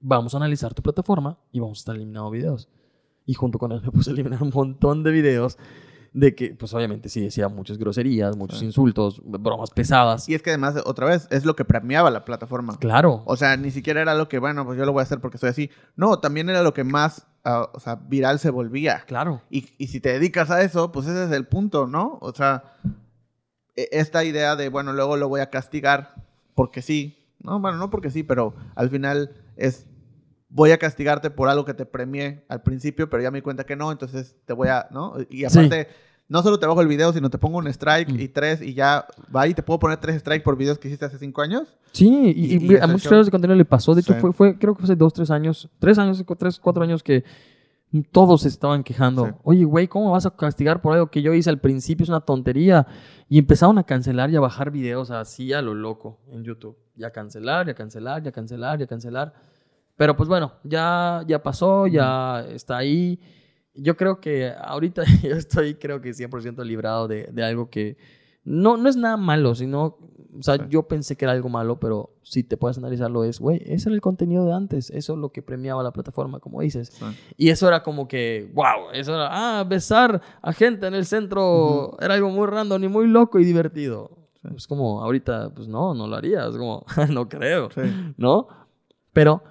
vamos a analizar tu plataforma y vamos a estar eliminando videos. Y junto con él me puse a eliminar un montón de videos de que, pues obviamente sí decía muchas groserías, muchos Sí. insultos, bromas pesadas. Y es que además, otra vez, es lo que premiaba la plataforma. Claro. O sea, ni siquiera era lo que, bueno, pues yo lo voy a hacer porque soy así. No, también era lo que más, ah, o sea, viral se volvía. Claro. Y, y si te dedicas a eso, pues ese es el punto, ¿no? O sea, e- esta idea de, bueno, luego lo voy a castigar porque sí. No, bueno, no porque sí, pero al final es, voy a castigarte por algo que te premié al principio, pero ya me di cuenta que no, entonces te voy a, ¿no? Y aparte, no solo te bajo el video, sino te pongo un strike Mm. y tres y ya va y te puedo poner tres strikes por videos que hiciste hace cinco años. Sí, y, Y- y y a muchos creadores de contenido le pasó. De hecho, Sí. fue, fue, creo que fue hace dos, tres años, tres años, tres, cuatro años que todos se estaban quejando. Sí. Oye, güey, ¿cómo vas a castigar por algo que yo hice al principio? Es una tontería. Y empezaron a cancelar y a bajar videos así a lo loco en YouTube. Ya cancelar, ya cancelar, ya cancelar, ya cancelar. Pero pues bueno, ya, ya pasó, ya está ahí. Yo creo que ahorita [LAUGHS] yo estoy, creo que 100% librado de, de algo que no, no es nada malo, sino O sea, Sí. yo pensé que era algo malo, pero si te puedes analizarlo es, güey, ese era el contenido de antes. Eso es lo que premiaba la plataforma, como dices. Sí. Y eso era como que, wow, eso era, ah, besar a gente en el centro era algo muy random y muy loco y divertido. Sí. Es como, ahorita, pues no, no lo haría. Es como, [LAUGHS] no creo. ¿no? Pero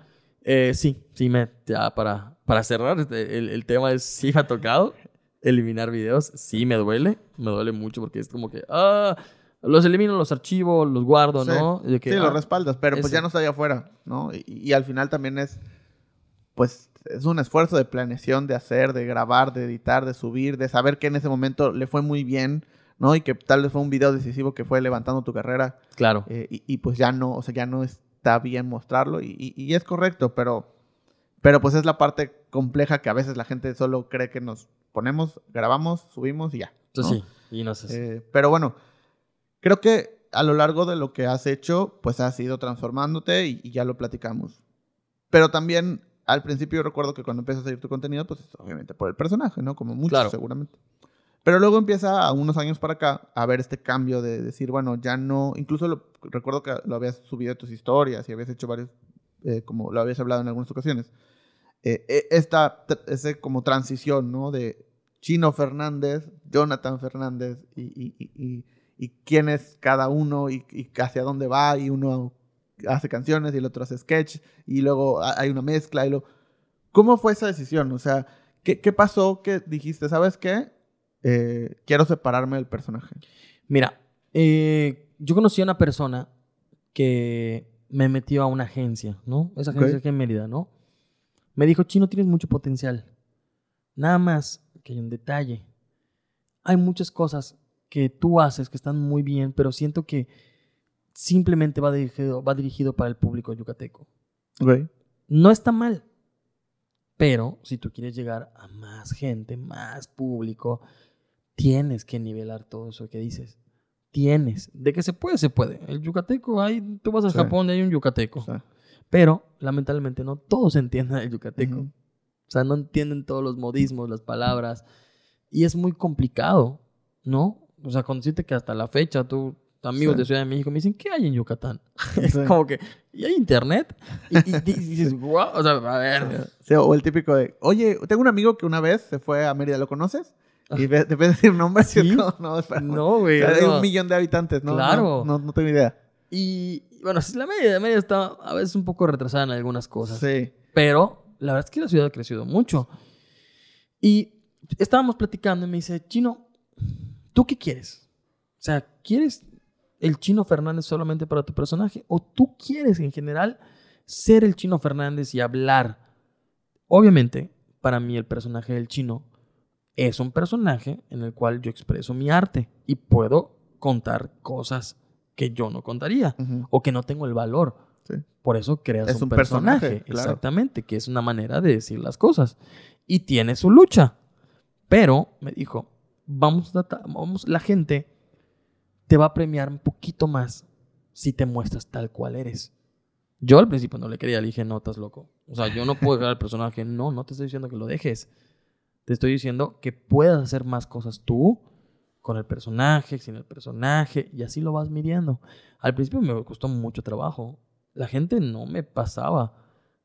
eh, sí, sí me, ya para, para cerrar, este, el, el tema es, sí me ha tocado eliminar videos. Sí me duele, me duele mucho porque es como que, ah, los elimino, los archivo, los guardo, Sí. ¿no? Y de que, sí, lo ah, respaldas, pero pues ese. ya no está allá afuera, ¿no? Y, y al final también es, pues, es un esfuerzo de planeación, de hacer, de grabar, de editar, de subir, de saber que en ese momento le fue muy bien, ¿no? Y que tal vez fue un video decisivo que fue levantando tu carrera Claro. eh, y, y, pues ya no, o sea, ya no está bien mostrarlo y, y- y es correcto, pero, pero pues es la parte compleja que a veces la gente solo cree que nos ponemos, grabamos, subimos y ya. Entonces ¿no? sí, y no sé. Eh, pero bueno, creo que a lo largo de lo que has hecho, pues has ido transformándote y, y ya lo platicamos. Pero también al principio yo recuerdo que cuando empiezas a seguir tu contenido, pues es obviamente por el personaje, ¿no? Como muchos Claro. seguramente. Pero luego empieza a unos años para acá a ver este cambio de decir, bueno, ya no, incluso lo- recuerdo que lo habías subido a tus historias y habías hecho varios, eh, como lo habías hablado en algunas ocasiones. Eh, eh, esta, ese como transición, ¿no? De Chino Fernández, Jonathan Fernández y, y- y- y- quién es cada uno y, hacia dónde va y uno hace canciones y el otro hace sketch y luego ha- hay una mezcla y lo... ¿Cómo fue esa decisión? O sea, ¿qué, qué pasó que dijiste, sabes qué? Eh, quiero separarme del personaje. Mira, eh, yo conocí a una persona que me metió a una agencia, ¿no? Esa agencia Ok. aquí en Mérida, ¿no? Me dijo, Chino, tienes mucho potencial. Nada más que hay un detalle. Hay muchas cosas que tú haces que están muy bien, pero siento que simplemente va dirigido, va dirigido para el público yucateco. Ok. No está mal. Pero si tú quieres llegar a más gente, más público, tienes que nivelar todo eso que dices. Tienes. De que se puede, se puede. El yucateco, hay, tú vas a Sí. Japón y hay un yucateco. Sea, Pero, lamentablemente, no todos entienden el yucateco. Ujú. O sea, no entienden todos los modismos, las palabras. Y es muy complicado, ¿no? O sea, con decirte que hasta la fecha, tú, amigos Sí. de Ciudad de México me dicen, ¿qué hay en Yucatán? [LAUGHS] es Sí. como que, ¿y hay internet? Y, y di- dices, [LAUGHS] wow, o sea, a ver. Sí, o el típico de, oye, tengo un amigo que una vez se fue a Mérida, ¿lo conoces? Y te ves decir nombres. ¿Sí? no, espera. No, güey. O sea, hay no. un millón de habitantes, ¿no? Claro. No, no, no tengo idea. Y bueno, la media, la media está a veces un poco retrasada en algunas cosas. Sí. Pero la verdad es que la ciudad ha crecido mucho. Y estábamos platicando y me dice, Chino, ¿tú qué quieres? O sea, ¿quieres el Chino Fernández solamente para tu personaje? ¿O tú quieres en general ser el Chino Fernández y hablar? Obviamente, para mí el personaje del Chino es un personaje en el cual yo expreso mi arte y puedo contar cosas que yo no contaría o que no tengo el valor. Sí. Por eso creas Es un, un personaje. personaje, claro. Exactamente, que es una manera de decir las cosas. Y tiene su lucha. Pero me dijo, vamos a vamos, la gente te va a premiar un poquito más si te muestras tal cual eres. Yo al principio no le quería, le dije, no, estás loco. O sea, yo no puedo dejar al personaje. No, no te estoy diciendo que lo dejes. Te estoy diciendo que puedas hacer más cosas tú con el personaje, sin el personaje, y así lo vas midiendo. Al principio me costó mucho trabajo. La gente no me pasaba.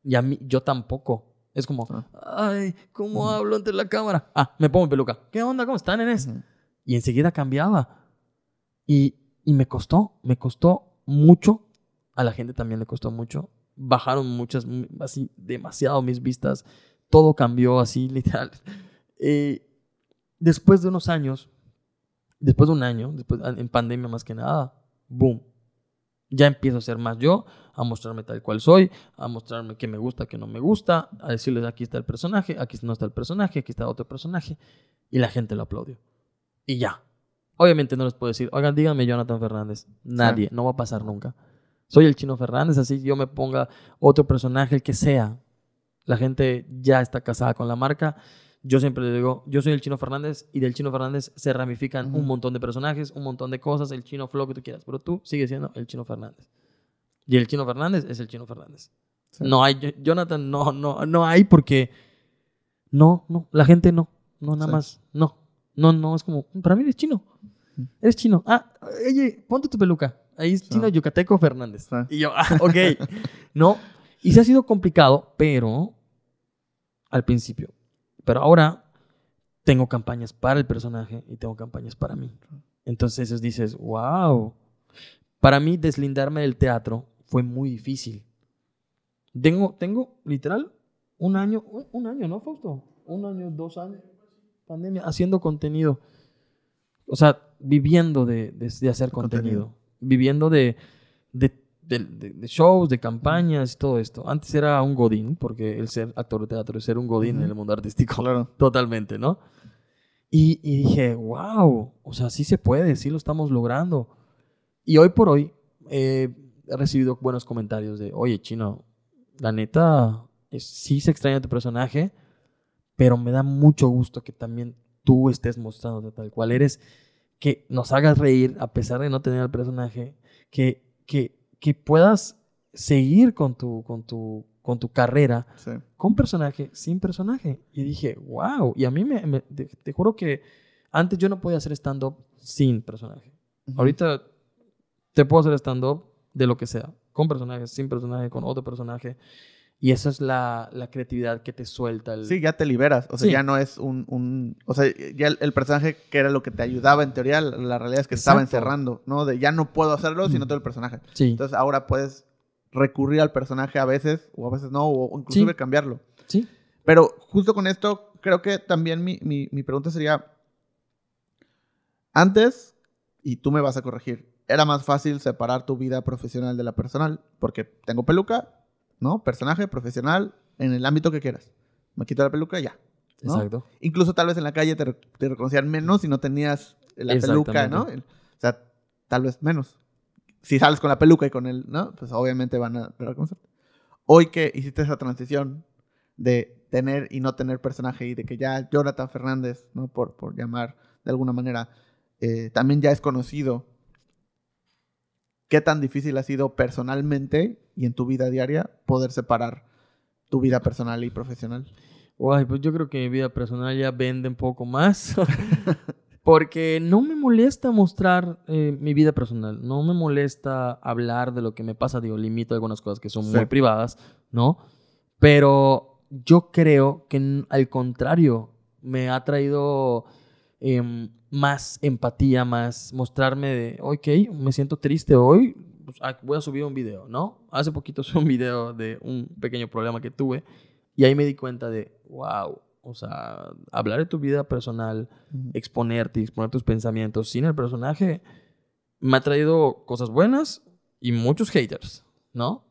Y a mí, yo tampoco. Es como, ay, ¿cómo hablo ante la cámara? Ah, me pongo peluca. ¿Qué onda? ¿Cómo están, nenes? Ujú. Y enseguida cambiaba. Y, y me costó, me costó mucho. A la gente también le costó mucho. Bajaron muchas, así, demasiado mis vistas. Todo cambió así, [LAUGHS] literal. Eh, después de unos años, después de un año, después, en pandemia más que nada, boom. Ya empiezo a ser más yo, a mostrarme tal cual soy, a mostrarme qué me gusta, qué no me gusta, a decirles aquí está el personaje, aquí no está el personaje, aquí está otro personaje. Y la gente lo aplaudió. Y ya. Obviamente no les puedo decir, oigan, díganme Jonathan Fernández. Nadie, no va a pasar nunca. Soy el chino Fernández, así yo me ponga otro personaje, el que sea. La gente ya está casada con la marca. Yo siempre le digo, yo soy el chino Fernández y del chino Fernández se ramifican Ujú. un montón de personajes, un montón de cosas, el chino flow que tú quieras, pero tú sigues siendo el chino Fernández. Y el chino Fernández es el chino Fernández. Sí. No hay, Jo- Jonathan, no, no, no hay porque no, no, la gente no, no, nada Sí. más, no, no, no, es como, para mí eres chino, eres chino, ah, oye, ponte tu peluca, Ahí es chino yucateco Fernández. Y yo, ah, ok. [LAUGHS] no. Y se ha sido complicado, pero al principio. Pero ahora tengo campañas para el personaje y tengo campañas para mí. Entonces dices, wow. Para mí deslindarme del teatro fue muy difícil. Tengo, tengo literal un año, un, un año, ¿no, Fausto? Un año, dos años, pandemia, haciendo contenido. O sea, viviendo de, de- de hacer contenido. Contenido. Viviendo de, de, de- de- de shows, de campañas y todo esto. Antes era un godín, porque el ser actor de teatro es ser un godín en Ujú. el mundo artístico. Claro. [LAUGHS] Totalmente, ¿no? Y, y dije, wow, o sea, sí se puede, sí lo estamos logrando. Y hoy por hoy eh, he recibido buenos comentarios de, oye, chino, la neta, es- sí se extraña tu personaje, pero me da mucho gusto que también tú estés mostrándote tal cual eres, que nos hagas reír a pesar de no tener al personaje, que, que, que puedas seguir con tu, con tu, con tu carrera Sí. con personaje, sin personaje. Y dije, wow. Y a mí me, me- te, te juro que antes yo no podía hacer stand-up sin personaje. Ujú. Ahorita te puedo hacer stand-up de lo que sea, con personaje, sin personaje, con otro personaje. Y esa es la, la creatividad que te suelta. El... Sí, ya te liberas. O sea, Sí. ya no es un, un- O sea, ya el, el personaje que era lo que te ayudaba en teoría, la, la realidad es que estaba encerrando, ¿no? De ya no puedo hacerlo si no Mm. tengo el personaje. Sí, Entonces ahora puedes recurrir al personaje a veces, o a veces no, o inclusive Sí. cambiarlo. sí. Pero justo con esto, creo que también mi, mi- mi pregunta sería, antes, y tú me vas a corregir, era más fácil separar tu vida profesional de la personal, porque tengo peluca, ¿no? Personaje, profesional, en el ámbito que quieras. Me quito la peluca ya. ¿no? Exacto. Incluso tal vez en la calle te, te reconocían menos si no tenías la peluca, ¿no? O sea, tal vez menos. Si sales con la peluca y con el, ¿no? Pues obviamente van a reconocer. Hoy que hiciste esa transición de tener y no tener personaje y de que ya Jonathan Fernández, ¿no? Por, por llamar de alguna manera, eh, también ya es conocido. ¿Qué tan difícil ha sido personalmente y en tu vida diaria poder separar tu vida personal y profesional? Guay, pues yo creo que mi vida personal ya vende un poco más. [LAUGHS] Porque no me molesta mostrar eh, mi vida personal. No me molesta hablar de lo que me pasa. Digo, limito algunas cosas que son Sí. muy privadas, ¿no? Pero yo creo que al contrario, me ha traído em, más empatía, más mostrarme de, ok, me siento triste hoy, pues, ah, voy a subir un video, ¿no? Hace poquito [LAUGHS] subí un video de un pequeño problema que tuve y ahí me di cuenta de, wow, o sea, hablar de tu vida personal, exponerte, exponer tus pensamientos sin el personaje, me ha traído cosas buenas y muchos haters, ¿no?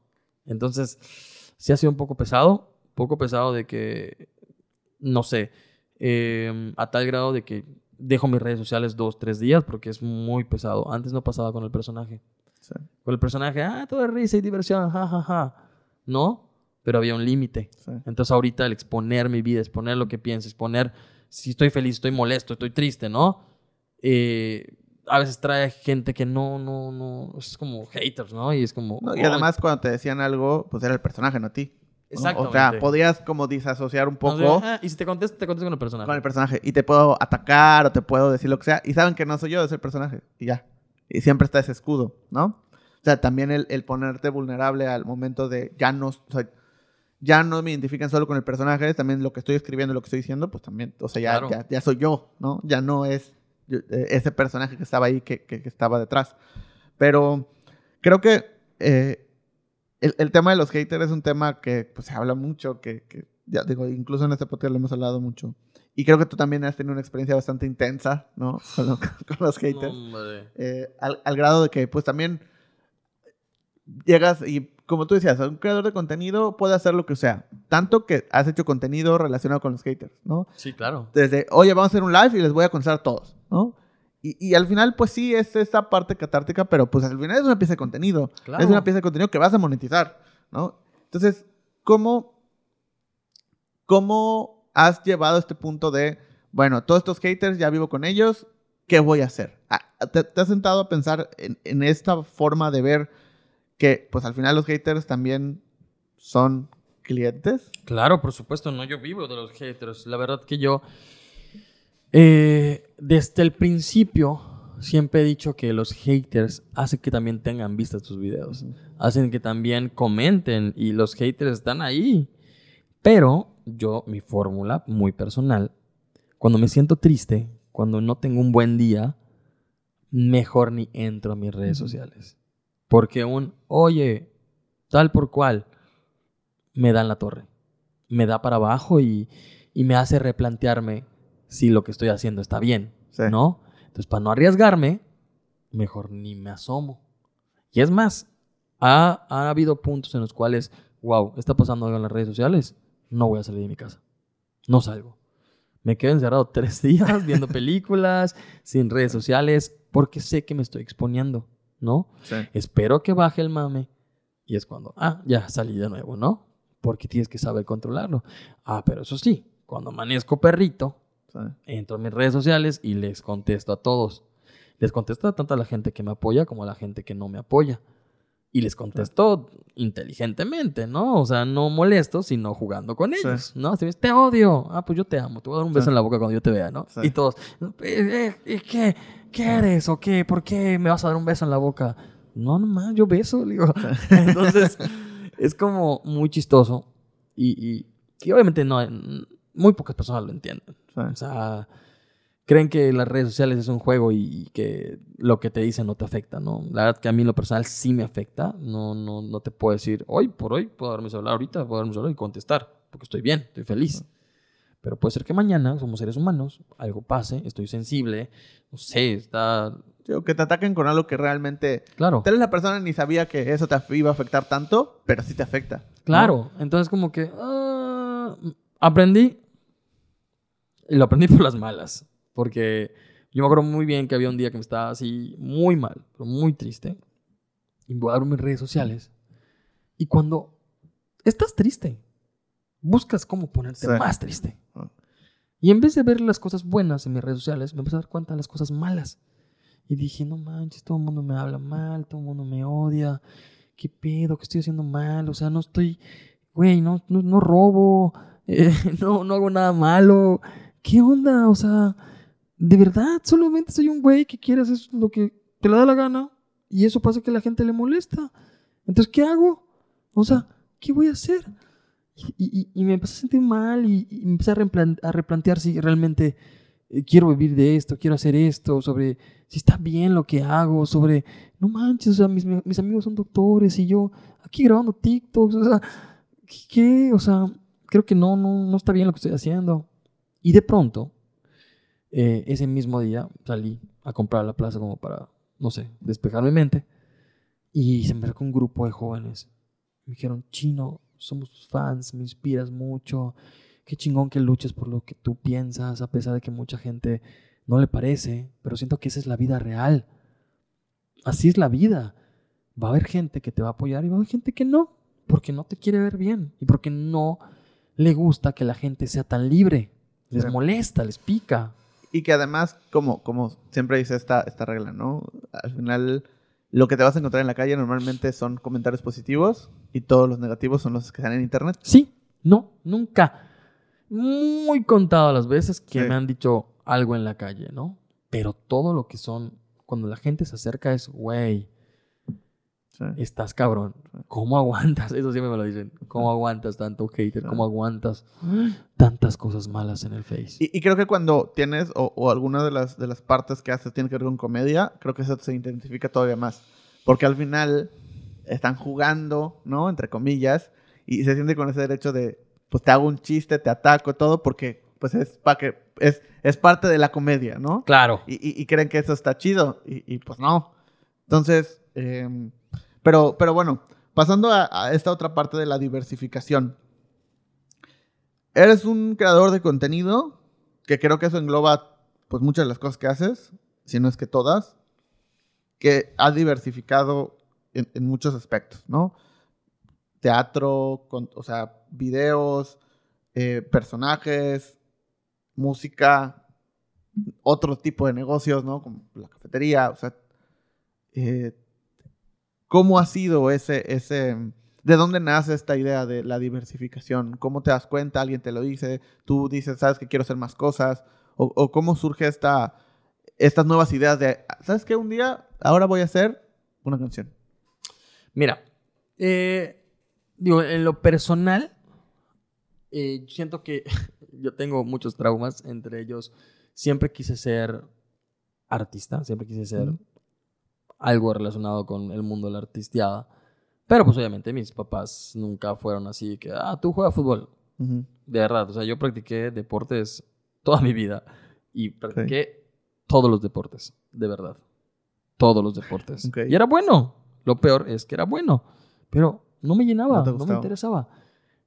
Entonces, sí ha sido un poco pesado, poco pesado de que, no sé, eh, a tal grado de que dejo mis redes sociales dos, tres días porque es muy pesado. Antes no pasaba con el personaje. Sí. Con el personaje, ah, todo es risa y diversión, ja, ja, ja. No, pero había un límite. Sí. Entonces ahorita el exponer mi vida, exponer lo que pienso, exponer si estoy feliz, estoy molesto, estoy triste, ¿no? Eh, a veces trae gente que no, no, no, es como haters, ¿no? Y es como... No, y además cuando te decían algo, pues era el personaje, no a ti. ¿No? O sea, podías como disasociar un poco "Ah", y si te contesto, te contesto con el personaje. con el personaje. Y te puedo atacar o te puedo decir lo que sea. Y saben que no soy yo, es el personaje. Y ya. Y siempre está ese escudo, ¿no? O sea, también el, el ponerte vulnerable al momento de ya no... o sea, ya no me identifican solo con el personaje, también lo que estoy escribiendo, lo que estoy diciendo, pues también, o sea, ya, Claro. ya, ya soy yo, ¿no? Ya no es yo- eh, ese personaje que estaba ahí, que, que- que estaba detrás. Pero creo que eh, el, el tema de los haters es un tema que pues, se habla mucho, que, que, ya digo, incluso en este podcast lo hemos hablado mucho. Y creo que tú también has tenido una experiencia bastante intensa, ¿no? [LAUGHS] Con, lo- con los haters. No. Eh, al, al grado de que, pues también llegas y, como tú decías, un creador de contenido puede hacer lo que sea. Tanto que has hecho contenido relacionado con los haters, ¿no? Sí, claro. Desde, oye, vamos a hacer un live y les voy a contestar a todos, ¿no? Y, y al final, pues sí, es esta parte catártica, pero pues al final es una pieza de contenido. Claro. Es una pieza de contenido que vas a monetizar, ¿no? Entonces, ¿cómo, ¿cómo has llevado este punto de, bueno, todos estos haters ya vivo con ellos, ¿qué voy a hacer? Ah, ¿Te, te has sentado a pensar en, en esta forma de ver que, pues al final los haters también son clientes? Claro, por supuesto, no, yo vivo de los haters. La verdad que yo, eh, desde el principio, siempre he dicho que los haters hacen que también tengan vistas tus videos. Hacen que también comenten y los haters están ahí. Pero yo, mi fórmula muy personal, cuando me siento triste, cuando no tengo un buen día, mejor ni entro a mis redes sociales. Porque un, oye, tal por cual, me da en la torre. Me da para abajo y, y me hace replantearme si lo que estoy haciendo está bien, Sí. ¿no? Entonces, para no arriesgarme, mejor ni me asomo. Y es más, ha, ha habido puntos en los cuales, wow, está pasando algo en las redes sociales, no voy a salir de mi casa. No salgo. Me quedo encerrado [LAUGHS] tres días viendo películas, sin redes sociales, porque sé que me estoy exponiendo, ¿no? Sí. Espero que baje el mame. Y es cuando, ah, ya salí de nuevo, ¿no? Porque tienes que saber controlarlo. Ah, pero eso sí, cuando amanezco perrito, Sí. entro a mis redes sociales y les contesto a todos. Les contesto a tanto a la gente que me apoya como a la gente que no me apoya. Y les contesto inteligentemente, ¿no? O sea, no molesto, sino jugando con Sí. ellos, ¿no? Si me te odio. Ah, pues yo te amo. Te voy a dar un beso Sí. en la boca cuando yo te vea, ¿no? Sí. Y todos, "Eh, eh, ¿qué? ¿Qué eres? ¿O qué? ¿Por qué me vas a dar un beso en la boca? No, nomás, yo beso. digo. [LAUGHS] Entonces, es como muy chistoso. Y, y, y obviamente no, muy pocas personas lo entienden. Sí. O sea, creen que las redes sociales es un juego y que lo que te dicen no te afecta, ¿no? La verdad que a mí en lo personal sí me afecta. No, no, no te puedo decir, hoy por hoy puedo darme celular ahorita, puedo darme celular y contestar, porque estoy bien, estoy feliz. Pero puede ser que mañana, somos seres humanos, algo pase, estoy sensible, no sé, está... Sí, o que te ataquen con algo que realmente... Claro, Tal vez la persona ni sabía que eso te iba a afectar tanto, pero sí te afecta. ¿no? claro. Entonces como que... ah, aprendí, lo aprendí [LAUGHS] por las malas, porque yo me acuerdo muy bien que había un día que me estaba así muy mal, pero muy triste, y voy a mis redes sociales, y cuando estás triste, buscas cómo ponerte Sí. más triste. Ah. Y en vez de ver las cosas buenas en mis redes sociales, me empecé a dar cuenta de las cosas malas. Y dije, no manches, todo el mundo me habla mal, todo el mundo me odia. ¿Qué pedo? ¿Qué estoy haciendo mal? O sea, no estoy, güey, no, no, no robo, [LAUGHS] eh, no, no hago nada malo. ¿Qué onda? O sea, de verdad, solamente soy un güey que quiere hacer lo que te le da la gana y eso pasa que la gente le molesta. Entonces, ¿qué hago? O sea, ¿qué voy a hacer? Y, y- me empecé a sentir mal y, y empecé a, replan- a replantear si realmente eh, quiero vivir de esto, quiero hacer esto, sobre si está bien lo que hago, sobre, no manches, o sea, mis, mis amigos son doctores y yo aquí grabando TikToks, o sea, ¿qué? O sea, creo que no, no, no está bien lo que estoy haciendo. Y de pronto, eh, ese mismo día salí a comprar a la plaza como para, no sé, despejar mi mente y se me acercó un grupo de jóvenes. Me dijeron, Chino, somos fans, me inspiras mucho. Qué chingón que luches por lo que tú piensas, a pesar de que mucha gente no le parece, pero siento que esa es la vida real. Así es la vida. Va a haber gente que te va a apoyar y va a haber gente que no, porque no te quiere ver bien y porque no le gusta que la gente sea tan libre. Les molesta, les pica. Y que además, como, como siempre dice esta, esta regla, ¿no? Al final, lo que te vas a encontrar en la calle normalmente son comentarios positivos y todos los negativos son los que están en internet. Sí, no, nunca. Muy contado las veces que Sí. me han dicho algo en la calle, ¿no? Pero todo lo que son, cuando la gente se acerca es, güey, Sí. estás cabrón. ¿Cómo aguantas? [LAUGHS] Eso siempre me lo dicen. ¿Cómo aguantas tanto hater? ¿Cómo aguantas tantas cosas malas en el Face? Y, y creo que cuando tienes, o, o alguna de las, de las partes que haces tiene que ver con comedia, creo que eso se identifica todavía más. Porque al final están jugando, ¿no? Entre comillas, y se siente con ese derecho de, pues te hago un chiste, te ataco, todo, porque pues es, pa que, es, es parte de la comedia, ¿no? Claro. Y, y- y creen que eso está chido, y, y, pues no. Entonces, em, pero, pero bueno, pasando a, esta otra parte de la diversificación. Eres un creador de contenido, que creo que eso engloba pues muchas de las cosas que haces, si no es que todas, que has diversificado en, muchos aspectos, ¿no? Teatro, o sea, videos, eh, personajes, música, otro tipo de negocios, ¿no? Como la cafetería, o sea, eh, ¿cómo ha sido ese, ese, de dónde nace esta idea de la diversificación? ¿Cómo te das cuenta? ¿Alguien te lo dice? ¿Tú dices, sabes que quiero hacer más cosas? ¿O, o cómo surge esta, estas nuevas ideas de, ¿sabes qué? Un día, ahora voy a hacer una canción. Mira, eh, digo, en lo personal, eh, siento que [LAUGHS] yo tengo muchos traumas, entre ellos, siempre quise ser artista, siempre quise ser. Algo relacionado con el mundo de la artisteada. Pero pues obviamente mis papás nunca fueron así que, ah, tú juegas fútbol. De verdad, o sea, yo practiqué deportes toda mi vida y practiqué todos los deportes, de verdad. Todos los deportes. Y era bueno. Lo peor es que era bueno, pero no me llenaba, No me interesaba.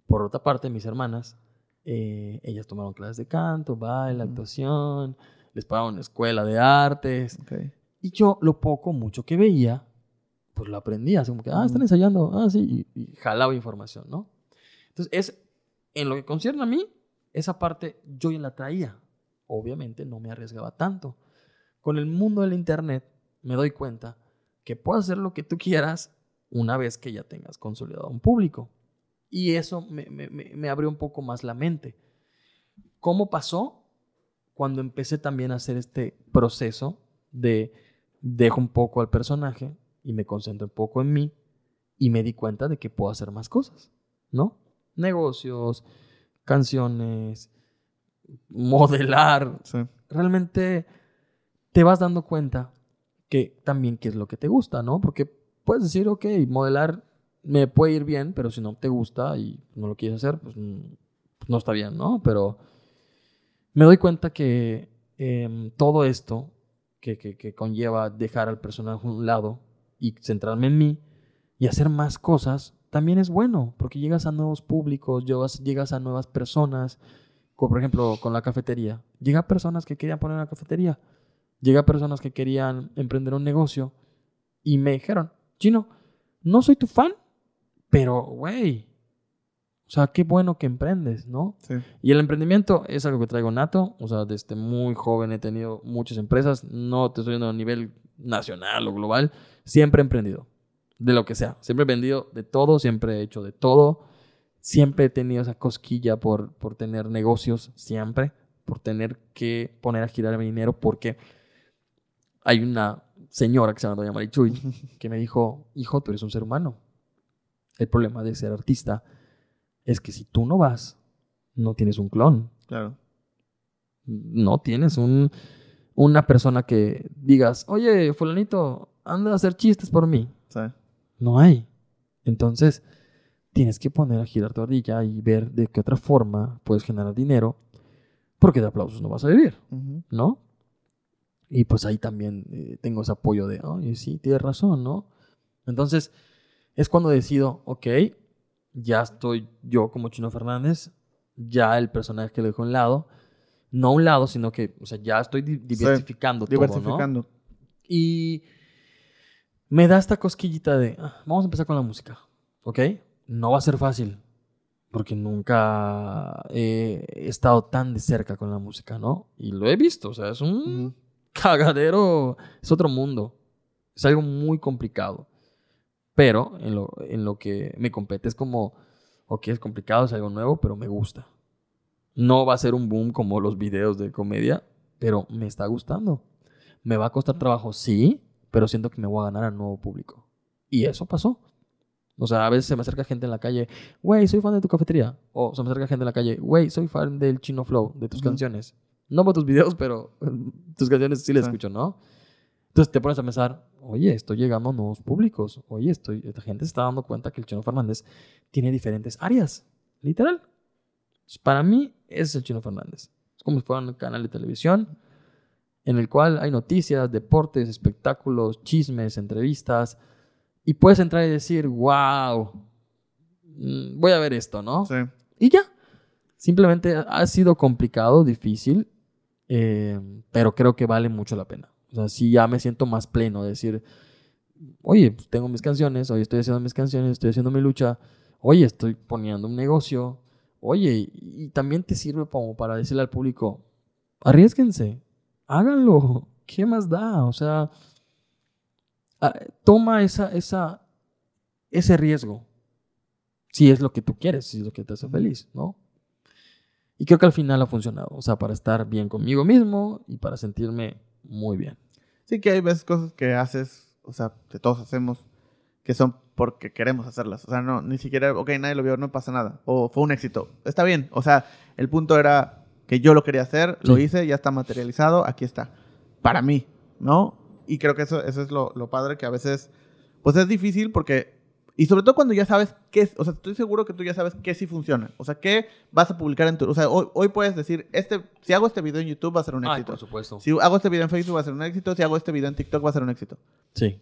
Por otra parte, mis hermanas, eh, ellas tomaron clases de canto, baile, actuación, les pagaban una escuela de artes. Ok. Y yo lo poco, mucho que veía, pues lo aprendía. Así como que, ah, están ensayando, ah, sí, y, y jalaba información, ¿no? Entonces, es, en lo que concierne a mí, esa parte yo ya la traía. Obviamente no me arriesgaba tanto. Con el mundo del Internet me doy cuenta que puedes hacer lo que tú quieras una vez que ya tengas consolidado un público. Y eso me- me- me abrió un poco más la mente. ¿Cómo pasó? Cuando empecé también a hacer este proceso de dejo un poco al personaje y me concentro un poco en mí y me di cuenta de que puedo hacer más cosas, ¿no? Negocios, canciones, modelar. Sí. Realmente te vas dando cuenta que también qué es lo que te gusta, ¿no? Porque puedes decir, ok, modelar me puede ir bien, pero si no te gusta y no lo quieres hacer, pues, pues no está bien, ¿no? Pero me doy cuenta que em, todo esto que, conlleva dejar al personaje a un lado y centrarme en mí y hacer más cosas, también es bueno, porque llegas a nuevos públicos, llegas, a nuevas personas, como por ejemplo con la cafetería. Llega personas que querían poner una cafetería, llega personas que querían emprender un negocio y me dijeron, Chino, no soy tu fan, pero güey, o sea, qué bueno que emprendes, ¿no? Sí. Y el emprendimiento es algo que traigo nato, o sea, desde muy joven he tenido muchas empresas, no te estoy diciendo a nivel nacional o global, siempre he emprendido, de lo que sea, siempre he vendido de todo, siempre he hecho de todo, siempre he tenido esa cosquilla por, por tener negocios, siempre, por tener que poner a girar mi dinero, porque hay una señora que se llama Doña Marichuy [LAUGHS] que me dijo, hijo, tú eres un ser humano. El problema de ser artista es que si tú no vas, no tienes un clon, Claro. no tienes un, una persona que digas, oye, fulanito, anda a hacer chistes por mí. Sí. No hay. Entonces, tienes que poner a girar tu ardilla y ver de qué otra forma puedes generar dinero, porque de aplausos no vas a vivir. ¿no? Y pues ahí también eh, tengo ese apoyo de, oye, sí, tienes razón, ¿no? Entonces, es cuando decido, ok, ya estoy yo como Chino Fernández, ya el personaje que lo dejo a un lado, no a un lado, sino que, o sea, ya estoy di- diversificando todo, ¿no? Diversificando. Y me da esta cosquillita de, "Ah, vamos a empezar con la música, ¿ok? No va a ser fácil, porque nunca he estado tan de cerca con la música, ¿no? Y lo he visto, o sea, es un cagadero, es otro mundo, es algo muy complicado. Pero en lo, en lo que me compete es como, ok, es complicado, es algo nuevo, pero me gusta. No va a ser un boom como los videos de comedia, pero me está gustando. Me va a costar trabajo, sí, pero siento que me voy a ganar al nuevo público. Y eso pasó. O sea, a veces se me acerca gente en la calle, güey, soy fan de tu cafetería. O se me acerca gente en la calle, güey, soy fan del Chino Flow, de tus canciones. No por tus videos, pero [LAUGHS] tus canciones sí las Sí. escucho, ¿no? Entonces te pones a pensar, oye, estoy llegando a nuevos públicos. Oye, estoy, esta gente se está dando cuenta que el Chino Fernández tiene diferentes áreas. Literal. Entonces, para mí, ese es el Chino Fernández. Es como si fuera un canal de televisión en el cual hay noticias, deportes, espectáculos, chismes, entrevistas. Y puedes entrar y decir, wow, mm, voy a ver esto, ¿no? Sí. Y ya. Simplemente ha sido complicado, difícil, eh, pero creo que vale mucho la pena. O sea, sí ya me siento más pleno de decir, oye, pues tengo mis canciones, hoy estoy haciendo mis canciones, estoy haciendo mi lucha, oye, estoy poniendo un negocio, oye, y, y también te sirve como para decirle al público, arriesguense, háganlo, [LAUGHS] ¿qué más da? O sea, ah, toma esa, esa, ese riesgo, si es lo que tú quieres, si es lo que te hace feliz, ¿no? Y creo que al final ha funcionado, o sea, para estar bien conmigo mismo y para sentirme muy bien. Sí que hay veces cosas que haces, o sea, que todos hacemos, que son porque queremos hacerlas. O sea, no, ni siquiera, ok, nadie lo vio, no pasa nada. O fue un éxito. Está bien. O sea, el punto era que yo lo quería hacer, lo Sí. hice, ya está materializado, aquí está. Para mí, ¿no? Y creo que eso, eso es lo, lo padre que a veces, pues es difícil porque, y sobre todo cuando ya sabes qué es, o sea, estoy seguro que tú ya sabes qué sí funciona. O sea, qué vas a publicar en tu, o sea, hoy, hoy puedes decir, este, si hago este video en YouTube va a ser un Ay, éxito. por supuesto. Si hago este video en Facebook va a ser un éxito, si hago este video en TikTok va a ser un éxito. Sí.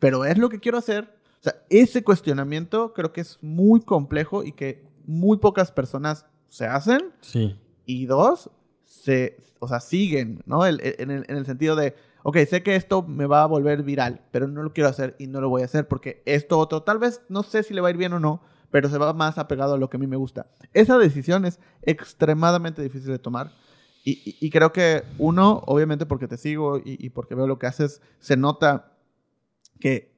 Pero es lo que quiero hacer. O sea, ese cuestionamiento creo que es muy complejo y que muy pocas personas se hacen. Sí. Y dos, se, o sea, siguen, ¿no? El- el- en, el, en el sentido de, ok, sé que esto me va a volver viral, pero no lo quiero hacer y no lo voy a hacer porque esto otro, tal vez no sé si le va a ir bien o no, pero se va más apegado a lo que a mí me gusta. Esa decisión es extremadamente difícil de tomar. Y, y- y creo que uno, obviamente porque te sigo y, y porque veo lo que haces, se nota que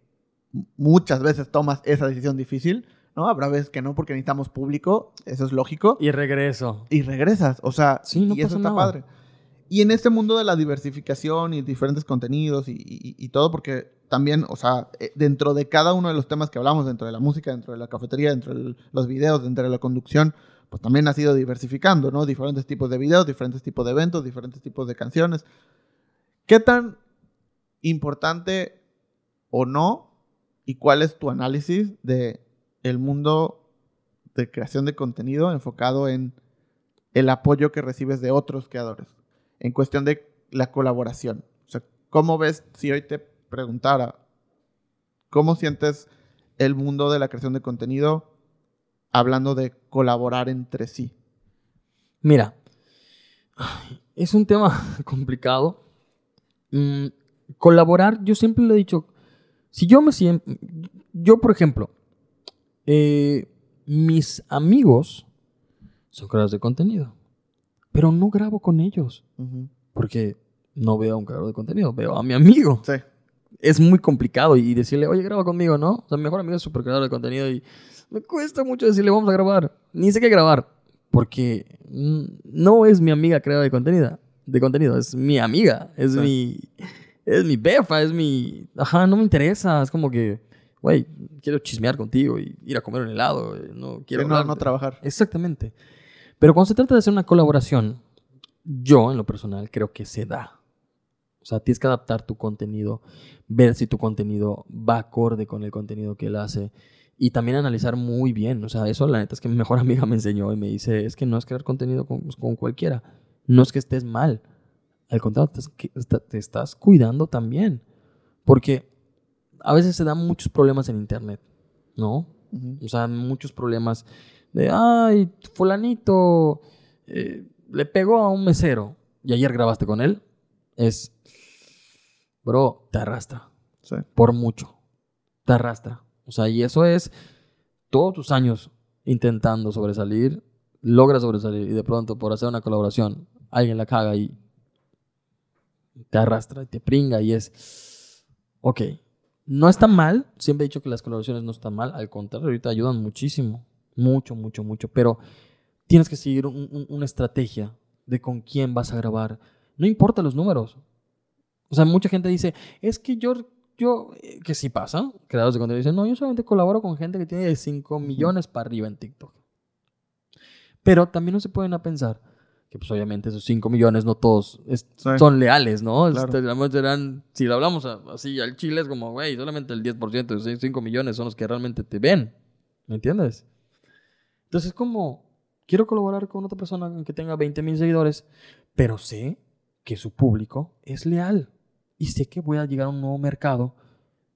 muchas veces tomas esa decisión difícil, ¿no? Habrá veces que no porque necesitamos público, eso es lógico Y regreso. y regresas. O sea, Sí, no y eso pasa está nada. padre. Y en este mundo de la diversificación y diferentes contenidos y, y- y todo, porque también, o sea, eh, dentro de cada uno de los temas que hablamos, dentro de la música, dentro de la cafetería, dentro de los videos, dentro de la conducción, pues también ha sido diversificando, ¿no? Diferentes tipos de videos, diferentes tipos de eventos, diferentes tipos de canciones. ¿Qué tan importante o no y cuál es tu análisis de el mundo de creación de contenido enfocado en el apoyo que recibes de otros creadores en cuestión de la colaboración. O sea, ¿cómo ves si hoy te preguntara cómo sientes el mundo de la creación de contenido hablando de colaborar entre sí? Mira, es un tema [LAUGHS] complicado. Mm, colaborar, yo siempre le he dicho, si yo me siento, yo por ejemplo, eh, mis amigos son creadores de contenido, pero no grabo con ellos porque no veo a un creador de contenido, veo a mi amigo. Sí. Es muy complicado y decirle, oye, graba conmigo, ¿no? O sea, mi mejor amigo es súper creador de contenido y me cuesta mucho decirle, vamos a grabar. Ni sé qué grabar, porque no es mi amiga creadora de contenido, de contenido, es mi amiga, es Sí. mi es mi befa, es mi ajá, no me interesa, es como que, güey, quiero chismear contigo y ir a comer un helado, güey, no quiero Sí, no, no hablarte". trabajar. Exactamente. Pero cuando se trata de hacer una colaboración, yo en lo personal creo que se da. O sea, tienes que adaptar tu contenido, ver si tu contenido va acorde con el contenido que él hace y también analizar muy bien. O sea, eso la neta es que mi mejor [LAUGHS] amiga me enseñó y me dice, es que no es crear contenido con, con cualquiera. No es que estés mal. Al contrario, te, estás- te cuidando también. Porque a veces se dan muchos problemas en Internet, ¿no? Ujú. O sea, muchos problemas de, ay, fulanito eh, le pegó a un mesero y ayer grabaste con él. Es, bro, te arrastra. Sí. Por mucho. Te arrastra. O sea, y eso es todos tus años intentando sobresalir, logras sobresalir y de pronto por hacer una colaboración alguien la caga y te arrastra y te pringa y es, ok, no está mal, siempre he dicho que las colaboraciones no están mal, al contrario, ahorita ayudan muchísimo, mucho, mucho, mucho, pero tienes que seguir un- un- una estrategia de con quién vas a grabar, no importa los números. O sea, mucha gente dice, es que yo, yo, eh, que sí pasa, creadores de contenido dicen, no, yo solamente colaboro con gente que tiene de 5 millones para arriba en TikTok. Pero también no se pueden a pensar que pues obviamente esos 5 millones no todos es- Sí. son leales, ¿no? Claro. Este, serán- si lo hablamos así al chile es como, güey, solamente el 10% de esos 5 millones son los que realmente te ven. ¿Me entiendes? Entonces es como, quiero colaborar con otra persona que tenga 20 mil seguidores, pero sé que su público es leal y sé que voy a llegar a un nuevo mercado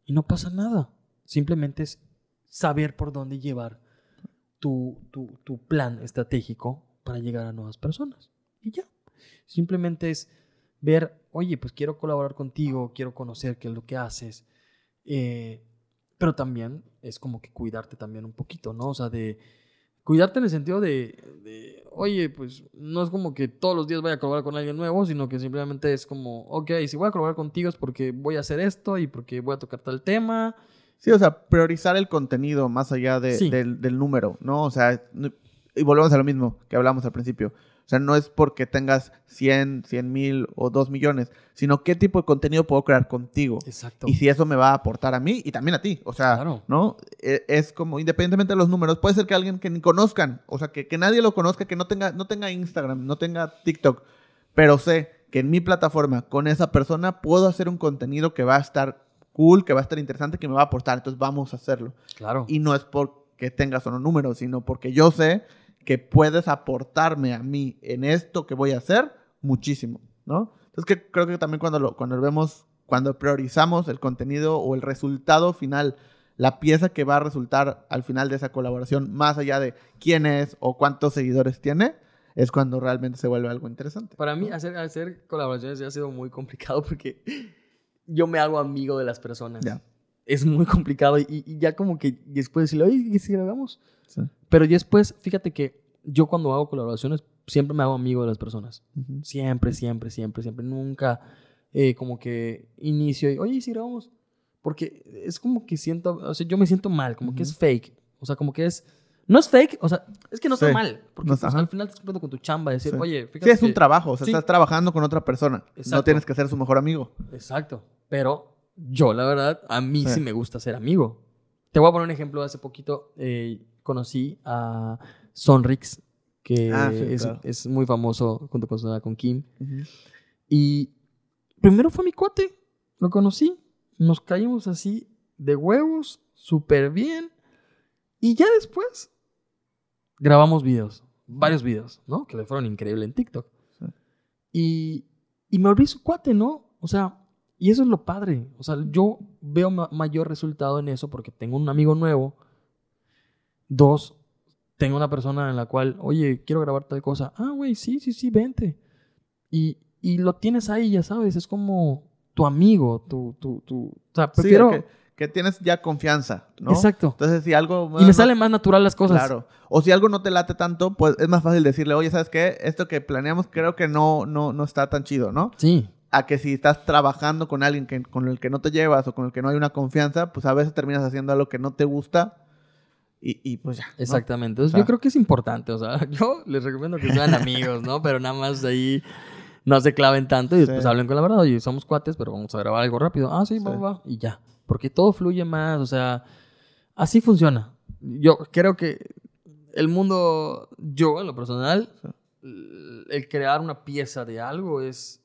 y no pasa nada. Simplemente es saber por dónde llevar tu, tu, tu plan estratégico para llegar a nuevas personas. Y ya. Simplemente es ver, oye, pues quiero colaborar contigo, quiero conocer qué es lo que haces. eh, pero también es como que cuidarte también un poquito, ¿no? O sea, de cuidarte en el sentido de, de, oye, pues no es como que todos los días vaya a colaborar con alguien nuevo, sino que simplemente es como, ok, si voy a colaborar contigo es porque voy a hacer esto y porque voy a tocar tal tema. Sí, o sea, priorizar el contenido más allá de- Sí. del, del número, ¿no? O sea, y volvemos a lo mismo que hablamos al principio. O sea, no es porque tengas 100, 100 mil o 2 millones, sino qué tipo de contenido puedo crear contigo. Exacto. Y si eso me va a aportar a mí y también a ti. O sea, Claro. ¿no? E- Es como, independientemente de los números, puede ser que alguien que ni conozcan, o sea, que, que nadie lo conozca, que no tenga, no tenga Instagram, no tenga TikTok, pero sé que en mi plataforma, con esa persona, puedo hacer un contenido que va a estar cool, que va a estar interesante, que me va a aportar. Entonces vamos a hacerlo. Claro. Y no es porque tengas o no números, sino porque yo sé que puedes aportarme a mí en esto que voy a hacer muchísimo, ¿no? Entonces que creo que también cuando lo, cuando lo vemos, cuando priorizamos el contenido o el resultado final, la pieza que va a resultar al final de esa colaboración, más allá de quién es o cuántos seguidores tiene, es cuando realmente se vuelve algo interesante. Para mí, hacer, hacer colaboraciones ya ha sido muy complicado porque [LAUGHS] yo me hago amigo de las personas. Es muy complicado y, y ya como que después decirle, oye, ¿y si? Sí. Pero después, fíjate que yo cuando hago colaboraciones siempre me hago amigo de las personas. Siempre, siempre, siempre, siempre. Nunca eh, como que inicio y, oye, ¿y si grabamos? Porque es como que siento, o sea, yo me siento mal, como que es fake. O sea, como que es... No es fake, o sea, es que no está Sí. mal. Porque No pues, al final estás cumpliendo con tu chamba, decir, Sí. oye, fíjate Sí, es un que- trabajo, o sea, Sí. estás trabajando con otra persona. No tienes que ser su mejor amigo. Exacto. Pero yo, la verdad, a mí sí, Sí. me gusta ser amigo. Te voy a poner un ejemplo. Hace poquito eh, conocí a Sonrix, que Ah, sí, es, claro. es muy famoso junto con, con Kim. Y primero fue mi cuate. Lo conocí. Nos caímos así de huevos, súper bien. Y ya después grabamos videos. Varios videos, ¿no? Que le fueron increíbles en TikTok. Sí. Y, y me volví su cuate, ¿no? O sea, y eso es lo padre. O sea, yo veo ma- mayor resultado en eso porque tengo un amigo nuevo. Dos, tengo una persona en la cual, oye, quiero grabar tal cosa. Ah, güey, sí, sí, sí, vente. Y, y lo tienes ahí, ya sabes, es como tu amigo, tu, tu, tu... O sea, Sí, prefiero... que, que tienes ya confianza, ¿no? Exacto. Entonces, si algo... Y me no- sale más natural las cosas. Claro. O si algo no te late tanto, pues es más fácil decirle, oye, ¿sabes qué? Esto que planeamos creo que no, no, no está tan chido, ¿no? Sí, A que si estás trabajando con alguien que, con el que no te llevas o con el que no hay una confianza, pues a veces terminas haciendo algo que no te gusta y, y pues ya. ¿no? exactamente. Entonces, O sea- yo creo que es importante. O sea, [LAUGHS] yo les recomiendo que sean amigos, ¿no? Pero nada más ahí no se claven tanto y después Sí. hablen con la verdad. Oye, somos cuates, pero vamos a grabar algo rápido. Ah, sí, va, Sí. va, va. Y ya. Porque todo fluye más. O sea, así funciona. Yo creo que el mundo, yo en lo personal, el crear una pieza de algo es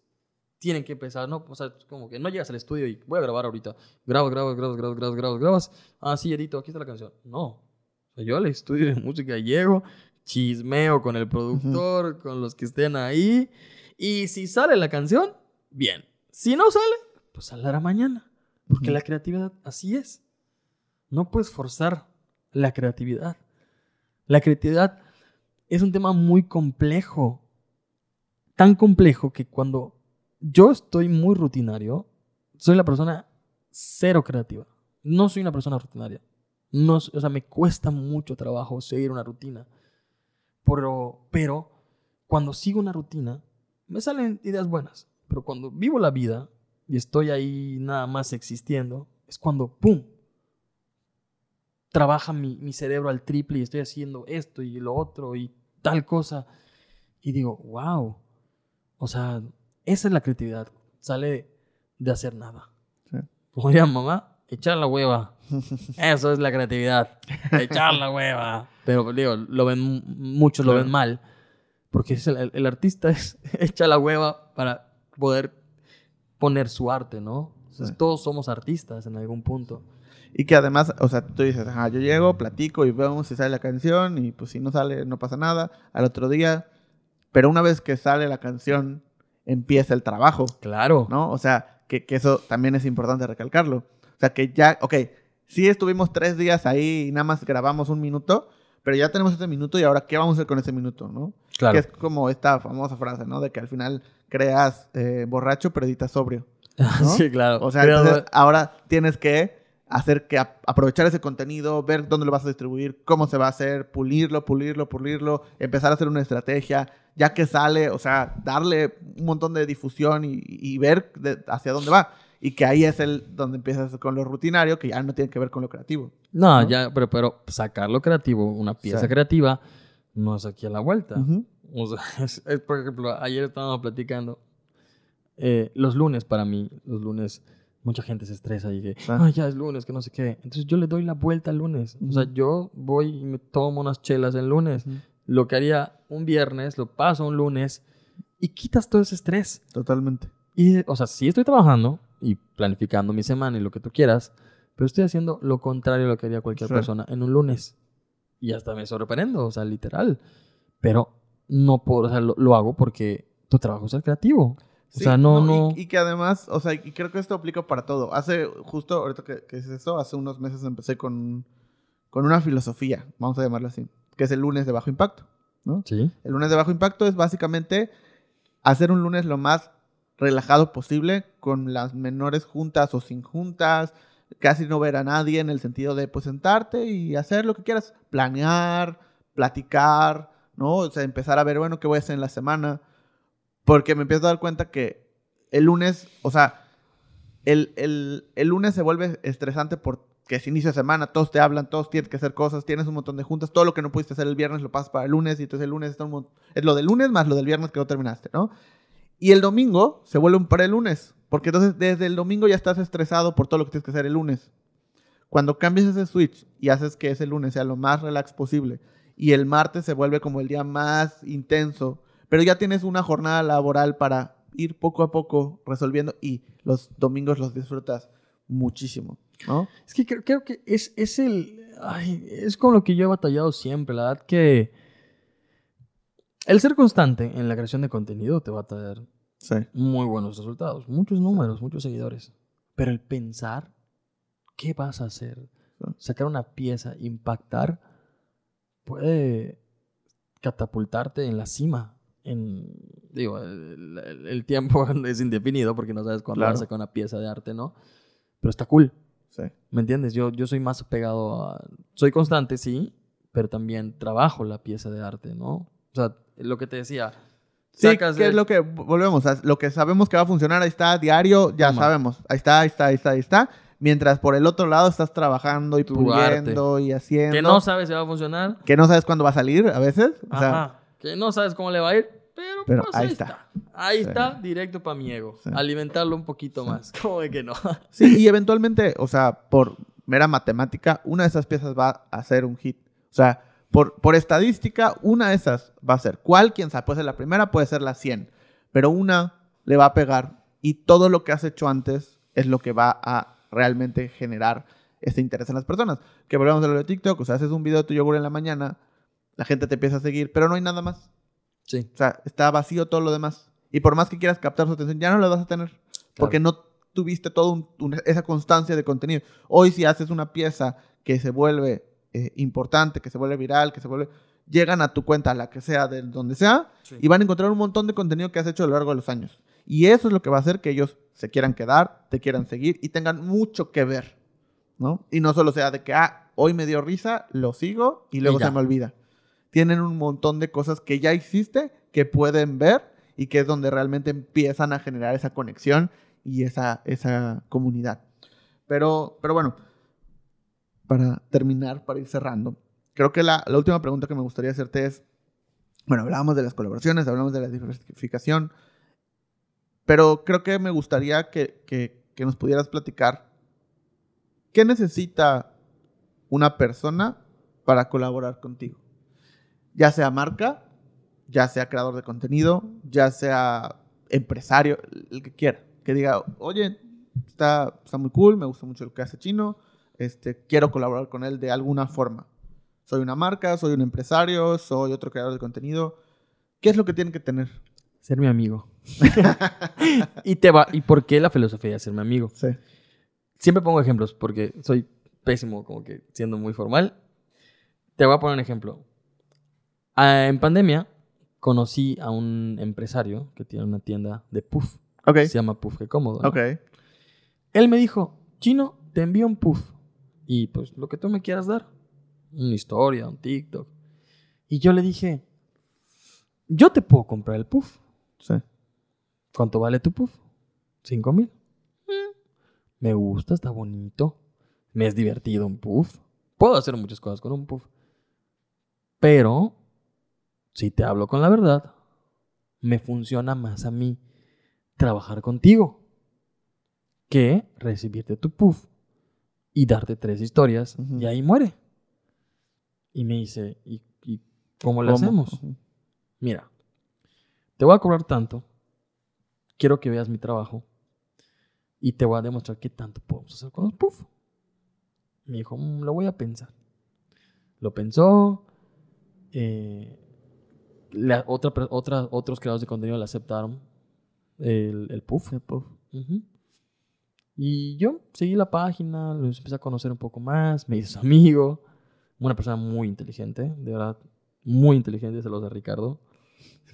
tienen que empezar, ¿no? O sea, como que no llegas al estudio y voy a grabar ahorita. Grabas, grabas, grabas, grabas, grabas, grabas, grabas. Ah, sí, edito, aquí está la canción. No. O sea, yo al estudio de música llego, chismeo con el productor, con los que estén ahí. Y si sale la canción, bien. Si no sale, pues saldrá mañana. Porque la creatividad así es. No puedes forzar la creatividad. La creatividad es un tema muy complejo. Tan complejo que cuando yo estoy muy rutinario, soy la persona cero creativa. No soy una persona rutinaria. No, o sea, me cuesta mucho trabajo seguir una rutina. Pero, pero cuando sigo una rutina, me salen ideas buenas. Pero cuando vivo la vida y estoy ahí nada más existiendo, es cuando, ¡pum! Trabaja mi, mi cerebro al triple y estoy haciendo esto y lo otro y tal cosa. Y digo, wow. O sea, esa es la creatividad. Sale de hacer nada. Sí. Diría mamá, echar la hueva. [LAUGHS] Eso es la creatividad. Echar la hueva. Pero digo, lo ven, muchos lo ven mal. Porque es el, el- el artista es [LAUGHS] echa la hueva para poder poner su arte, ¿no? Entonces, Sí. todos somos artistas en algún punto. Y que además, o sea, tú dices, ajá, yo llego, platico y vemos si sale la canción y pues si no sale, no pasa nada. Al otro día, pero una vez que sale la canción, empieza el trabajo, Claro. ¿no? O sea, que, que eso también es importante recalcarlo. O sea, que ya, ok, sí estuvimos tres días ahí y nada más grabamos un minuto, pero ya tenemos ese minuto y ahora, ¿qué vamos a hacer con ese minuto, no? Claro. Que es como esta famosa frase, ¿no? De que al final creas eh, borracho, pero editas sobrio. [LAUGHS] ¿no? sí, claro. O sea, entonces ahora tienes que hacer que ap- aprovechar ese contenido, ver dónde lo vas a distribuir, cómo se va a hacer, pulirlo, pulirlo, pulirlo, empezar a hacer una estrategia, ya que sale, o sea, darle un montón de difusión y, y ver de- hacia dónde va. Y que ahí es el donde empiezas con lo rutinario, que ya no tiene que ver con lo creativo. No, ya, pero, pero sacar lo creativo, una pieza Sí. creativa, no es aquí a la vuelta. O sea, [LAUGHS] es- es, por ejemplo, ayer estábamos platicando. eh, los lunes para mí, los lunes, mucha gente se estresa y que, Ah. ay, ya es lunes, que no sé qué. Entonces yo le doy la vuelta al lunes. O sea, yo voy y me tomo unas chelas el lunes. Lo que haría un viernes, lo paso un lunes y quitas todo ese estrés. Totalmente. Y, o sea, sí estoy trabajando y planificando mi semana y lo que tú quieras, pero estoy haciendo lo contrario a lo que haría cualquier persona en un lunes. Y hasta me sorprendo, o sea, literal. Pero no puedo, o sea, lo, lo hago porque tu trabajo es ser creativo. O sea, no, no. Y, y que además, o sea, y creo que esto aplica para todo. Hace, justo ahorita que, que es eso, hace unos meses empecé con, con una filosofía, vamos a llamarlo así, que es el lunes de bajo impacto, ¿no? Sí. El lunes de bajo impacto es básicamente hacer un lunes lo más relajado posible, con las menores juntas o sin juntas, casi no ver a nadie en el sentido de pues sentarte y hacer lo que quieras, planear, platicar, ¿no? O sea, empezar a ver, bueno, qué voy a hacer en la semana, porque me empiezo a dar cuenta que el lunes, o sea, el, el- el lunes se vuelve estresante porque es inicio de semana, todos te hablan, todos tienen que hacer cosas, tienes un montón de juntas, todo lo que no pudiste hacer el viernes lo pasas para el lunes y entonces el lunes está un es lo del lunes más lo del viernes que no terminaste, ¿no? Y el domingo se vuelve un pre-lunes, porque entonces desde el domingo ya estás estresado por todo lo que tienes que hacer el lunes. Cuando cambias ese switch y haces que ese lunes sea lo más relax posible y el martes se vuelve como el día más intenso, pero ya tienes una jornada laboral para ir poco a poco resolviendo y los domingos los disfrutas muchísimo, ¿no? Es que creo, creo que es, es el. ay, es con lo que yo he batallado siempre. La verdad que. El ser constante en la creación de contenido te va a traer Sí. muy buenos resultados, muchos números, muchos seguidores. Pero el pensar, ¿qué vas a hacer? Sacar una pieza, impactar, puede catapultarte en la cima. En, digo, el, el- el tiempo [LAUGHS] es indefinido porque no sabes cuándo Claro. vas a sacar una pieza de arte, ¿no? Pero está cool. Sí. ¿Me entiendes? Yo, yo soy más apegado a... Soy constante, sí, pero también trabajo la pieza de arte, ¿no? O sea, lo que te decía. Sí, sacas que de- es lo que volvemos, a- lo que sabemos que va a funcionar, ahí está, diario, ya Toma. sabemos, ahí está, ahí está, ahí está, ahí está. Mientras por el otro lado estás trabajando y Tu puliendo y haciendo. Que no sabes si va a funcionar. que no sabes cuándo va a salir a veces. O sea, Ajá. Que no sabes cómo le va a ir, pero, Pero pues ahí ahí, está. está. Ahí Sí. está, directo para mi ego. Sí. Alimentarlo un poquito más. [LAUGHS] ¿Cómo de que no? Sí, y eventualmente, o sea, por mera matemática, una de esas piezas va a ser un hit. O sea, por, por estadística, una de esas va a ser. ¿Cuál? Quién sabe, puede ser la primera, puede ser la 100. Pero una le va a pegar y todo lo que has hecho antes es lo que va a realmente generar este interés en las personas. Que volvemos a lo de TikTok, o sea, haces un video de tu yogur en la mañana, la gente te empieza a seguir, pero no hay nada más. Sí. O sea, está vacío todo lo demás. Y por más que quieras captar su atención, ya no lo vas a tener. Porque no tuviste toda esa constancia de contenido. Hoy si haces una pieza que se vuelve eh, importante, que se vuelve viral, que se vuelve... Llegan a tu cuenta, la que sea, de donde sea, Sí. y van a encontrar un montón de contenido que has hecho a lo largo de los años. Y eso es lo que va a hacer que ellos se quieran quedar, te quieran seguir y tengan mucho que ver, ¿no? Y no solo sea de que, ah, hoy me dio risa, lo sigo y luego Y se me olvida. Tienen un montón de cosas que ya hiciste, que pueden ver y que es donde realmente empiezan a generar esa conexión y esa, esa comunidad. Pero, pero bueno, para terminar, para ir cerrando, creo que la, la última pregunta que me gustaría hacerte es, bueno, hablábamos de las colaboraciones, hablamos de la diversificación, pero creo que me gustaría que, que, que nos pudieras platicar qué necesita una persona para colaborar contigo. Ya sea marca, ya sea creador de contenido, ya sea empresario, el que quiera. Que diga, oye, está, está muy cool, me gusta mucho lo que hace Chino, este, quiero colaborar con él de alguna forma. Soy una marca, soy un empresario, soy otro creador de contenido. ¿Qué es lo que tiene que tener? Ser mi amigo. [LAUGHS] [LAUGHS] y te va. ¿Y por qué la filosofía de ser mi amigo? Sí. Siempre pongo ejemplos porque soy pésimo, como que siendo muy formal. Te voy a poner un ejemplo. Ah, en pandemia conocí a un empresario que tiene una tienda de puff. Ok. Se llama Puff que cómodo. ¿no? Ok. Él me dijo, Chino, te envío un puff. Y pues lo que tú me quieras dar. Una historia, un TikTok. Y yo le dije, yo te puedo comprar el puff. Sí. ¿Cuánto vale tu puff? ¿Cinco mil? Mm, Me gusta, está bonito. Me es divertido un puff. Puedo hacer muchas cosas con un puff. Pero si te hablo con la verdad, me funciona más a mí trabajar contigo que recibirte tu puff y darte tres historias y ahí muere. Y me dice, ¿y, y cómo le hacemos? Mira, te voy a cobrar tanto, quiero que veas mi trabajo y te voy a demostrar qué tanto podemos hacer con los puff. Me dijo, "Mm, lo voy a pensar. Lo pensó. eh, la, otra, otra- otros creadores de contenido le aceptaron el, el puff. Sí, puff. Ujú. Y yo seguí la página, los empecé a conocer un poco más, me hice su amigo, una persona muy inteligente, de verdad, muy inteligente, se los de Ricardo,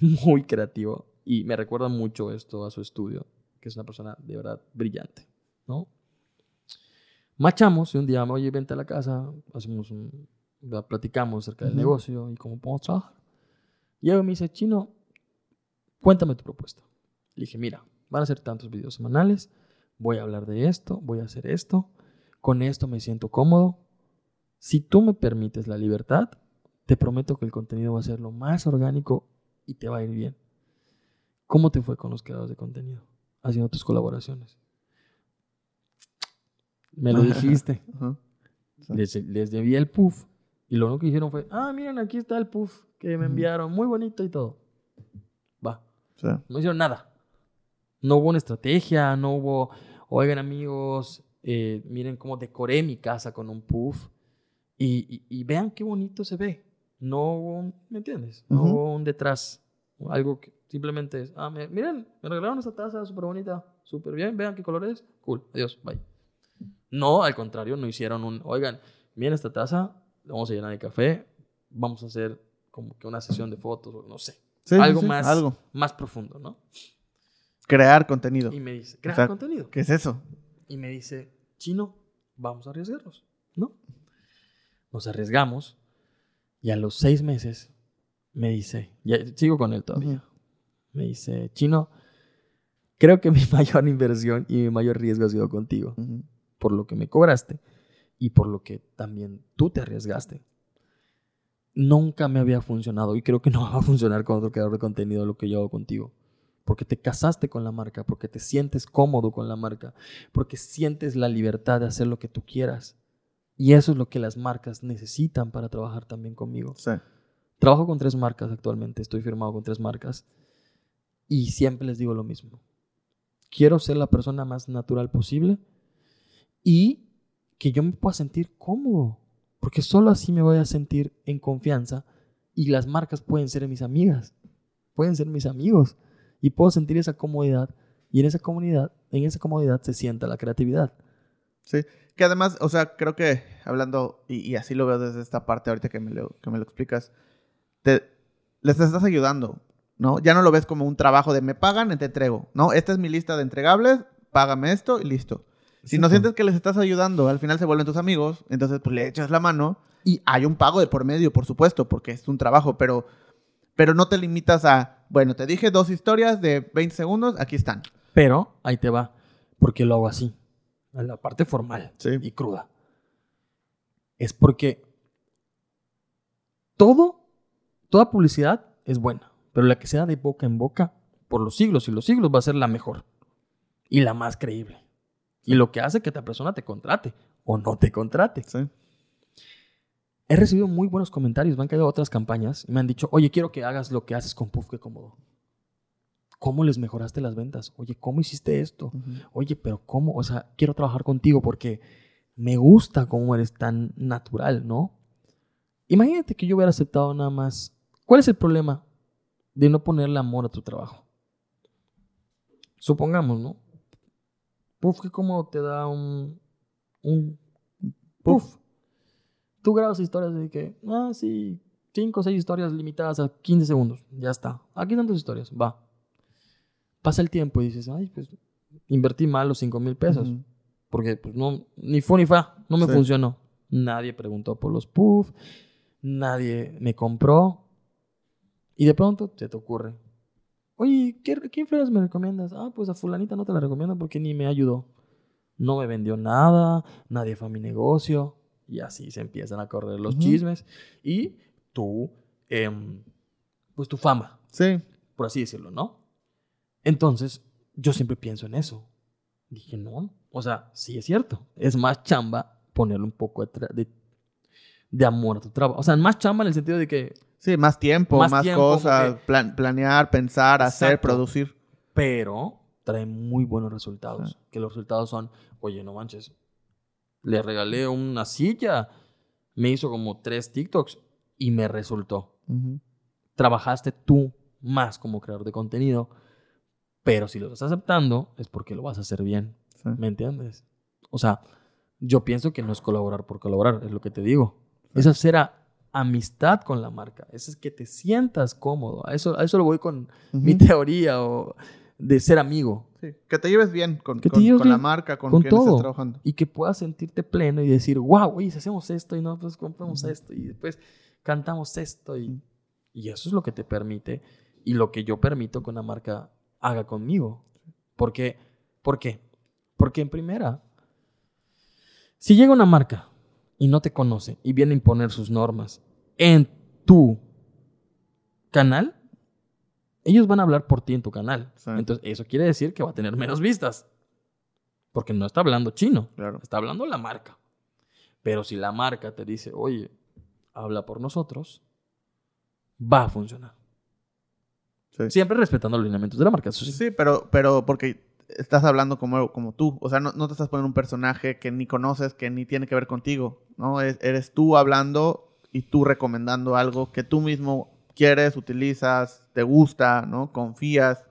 [LAUGHS] muy creativo, y me recuerda mucho esto a su estudio, que es una persona de verdad brillante, ¿no? Machamos y un día, oye, vente a la casa, hacemos un, platicamos acerca del Ujú. negocio y cómo podemos trabajar. Y ella me dice, Chino, cuéntame tu propuesta. Le dije, mira, van a ser tantos videos semanales, voy a hablar de esto, voy a hacer esto, con esto me siento cómodo. Si tú me permites la libertad, te prometo que el contenido va a ser lo más orgánico y te va a ir bien. ¿Cómo te fue con los creadores de contenido? Haciendo tus colaboraciones. Me lo [LAUGHS] dijiste. Les, les debí el puff. Y lo único que dijeron fue, ah, miren, aquí está el puff que me enviaron. Muy bonito y todo. Va. Sí. No hicieron nada. No hubo una estrategia, no hubo, oigan amigos, eh, miren cómo decoré mi casa con un puff. Y, y- y vean qué bonito se ve. No hubo, un- ¿me entiendes? No Ujú. hubo un detrás. Algo que simplemente es, ah, me- miren, me regalaron esta taza súper bonita, súper bien, vean qué color es. Cool, adiós, bye. No, al contrario, no hicieron un, oigan, miren esta taza, la vamos a llenar de café, vamos a hacer como que una sesión de fotos, no sé. Sí, algo sí, más, Algo. más profundo, ¿no? Crear contenido. Y me dice, crea Exacto. contenido. ¿Qué es eso? Y me dice, chino, vamos a arriesgarnos, ¿no? Nos arriesgamos y a los seis meses me dice, ya sigo con él todavía, me dice, chino, creo que [LAUGHS] mi mayor inversión y mi mayor riesgo ha sido contigo, por lo que me cobraste y por lo que también tú te arriesgaste. Nunca me había funcionado y creo que no [LAUGHS] va a funcionar con otro creador de contenido lo que yo hago contigo. Porque te casaste con la marca, porque te sientes cómodo con la marca, porque sientes la libertad de hacer lo que tú quieras. Y eso es lo que las marcas necesitan para trabajar también conmigo. Sí. Trabajo con tres marcas actualmente, estoy firmado con tres marcas y siempre les digo lo mismo. Quiero ser la persona más natural posible y que yo me pueda sentir cómodo, porque solo así me voy a sentir en confianza y las marcas pueden ser mis amigas, pueden ser mis amigos y puedo sentir esa comodidad y en esa comunidad, en esa comodidad se sienta la creatividad. Sí. Que además, o sea, creo que hablando, y, y así lo veo desde esta parte ahorita que me lo, que me lo explicas, te, les estás ayudando, ¿no? Ya no lo ves como un trabajo de me pagan, te entrego, ¿no? Esta es mi lista de entregables, págame esto y listo. Si no sientes que les estás ayudando, al final se vuelven tus amigos, entonces pues le echas la mano y hay un pago de por medio, por supuesto, porque es un trabajo, pero, pero no te limitas a, bueno, te dije dos historias de 20 segundos, aquí están. Pero ahí te va, porque lo hago así, en la parte formal Sí. y cruda. Es porque todo, toda publicidad es buena, pero la que sea de boca en boca, por los siglos y los siglos, va a ser la mejor y la más creíble. Y lo que hace que esta persona te contrate o no te contrate. Sí. He recibido muy buenos comentarios, me han caído otras campañas y me han dicho, oye, quiero que hagas lo que haces con Puff que cómodo. ¿Cómo les mejoraste las ventas? Oye, ¿cómo hiciste esto? Oye, pero ¿cómo? O sea, quiero trabajar contigo porque me gusta cómo eres tan natural, ¿no? Imagínate que yo hubiera aceptado nada más. ¿Cuál es el problema de no ponerle amor a tu trabajo? Supongamos, ¿no? Puff, que como te da un. un puff. Tú grabas historias de que, ah, sí, 5 o 6 historias limitadas a 15 segundos. Ya está. Aquí están tus historias. Va. Pasa el tiempo y dices, ay, pues invertí mal los 5 mil pesos. Porque pues, no, ni fue ni fa, no me Sí. funcionó. Nadie preguntó por los puff, nadie me compró. Y de pronto se te ocurre, oye, ¿qué, qué me recomiendas? Ah, pues a fulanita no te la recomiendo porque ni me ayudó. No me vendió nada, nadie fue a mi negocio. Y así se empiezan a correr los chismes. Y tú em, pues tu fama, Sí. por así decirlo, ¿no? Entonces, yo siempre pienso en eso. Dije, no, o sea, sí es cierto. Es más chamba ponerle un poco de, de, de amor a tu trabajo. O sea, más chamba en el sentido de que, Sí, más tiempo, Más más, tiempo, cosas, plan- planear, pensar, hacer, producir. pero trae muy buenos resultados. Sí. Que los resultados son, oye, no manches, le regalé una silla, me hizo como tres TikToks y me resultó. Trabajaste tú más como creador de contenido, pero si lo estás aceptando es porque lo vas a hacer bien. Sí. ¿Me entiendes? O sea, yo pienso que no es colaborar por colaborar, es lo que te digo. Es hacer a- amistad con la marca. Eso es que te sientas cómodo. A eso, a eso lo voy con mi teoría o de ser amigo. Sí, Que te lleves bien con, con- lleves con la marca, con, con quien todo. trabajando. Y que puedas sentirte pleno y decir, wow, oye, si hacemos esto y no, pues compramos Ujú. esto y después cantamos esto. Y, y eso es lo que te permite y lo que yo permito que una marca haga conmigo. Porque, ¿Por qué? Porque en primera, si llega una marca y no te conoce y viene a imponer sus normas en tu canal, ellos van a hablar por ti en tu canal. Sí. Entonces, eso quiere decir que va a tener menos vistas. Porque no está hablando chino, Claro. está hablando la marca. Pero si la marca te dice, oye, habla por nosotros, va a funcionar. Sí. Siempre respetando los lineamientos de la marca. Eso sí. Sí, pero, pero porque estás hablando como, como tú. O sea, no, no te estás poniendo un personaje que ni conoces, que ni tiene que ver contigo. ¿no? Es- eres tú hablando y tú recomendando algo que tú mismo quieres, utilizas, te gusta, ¿no? Confías.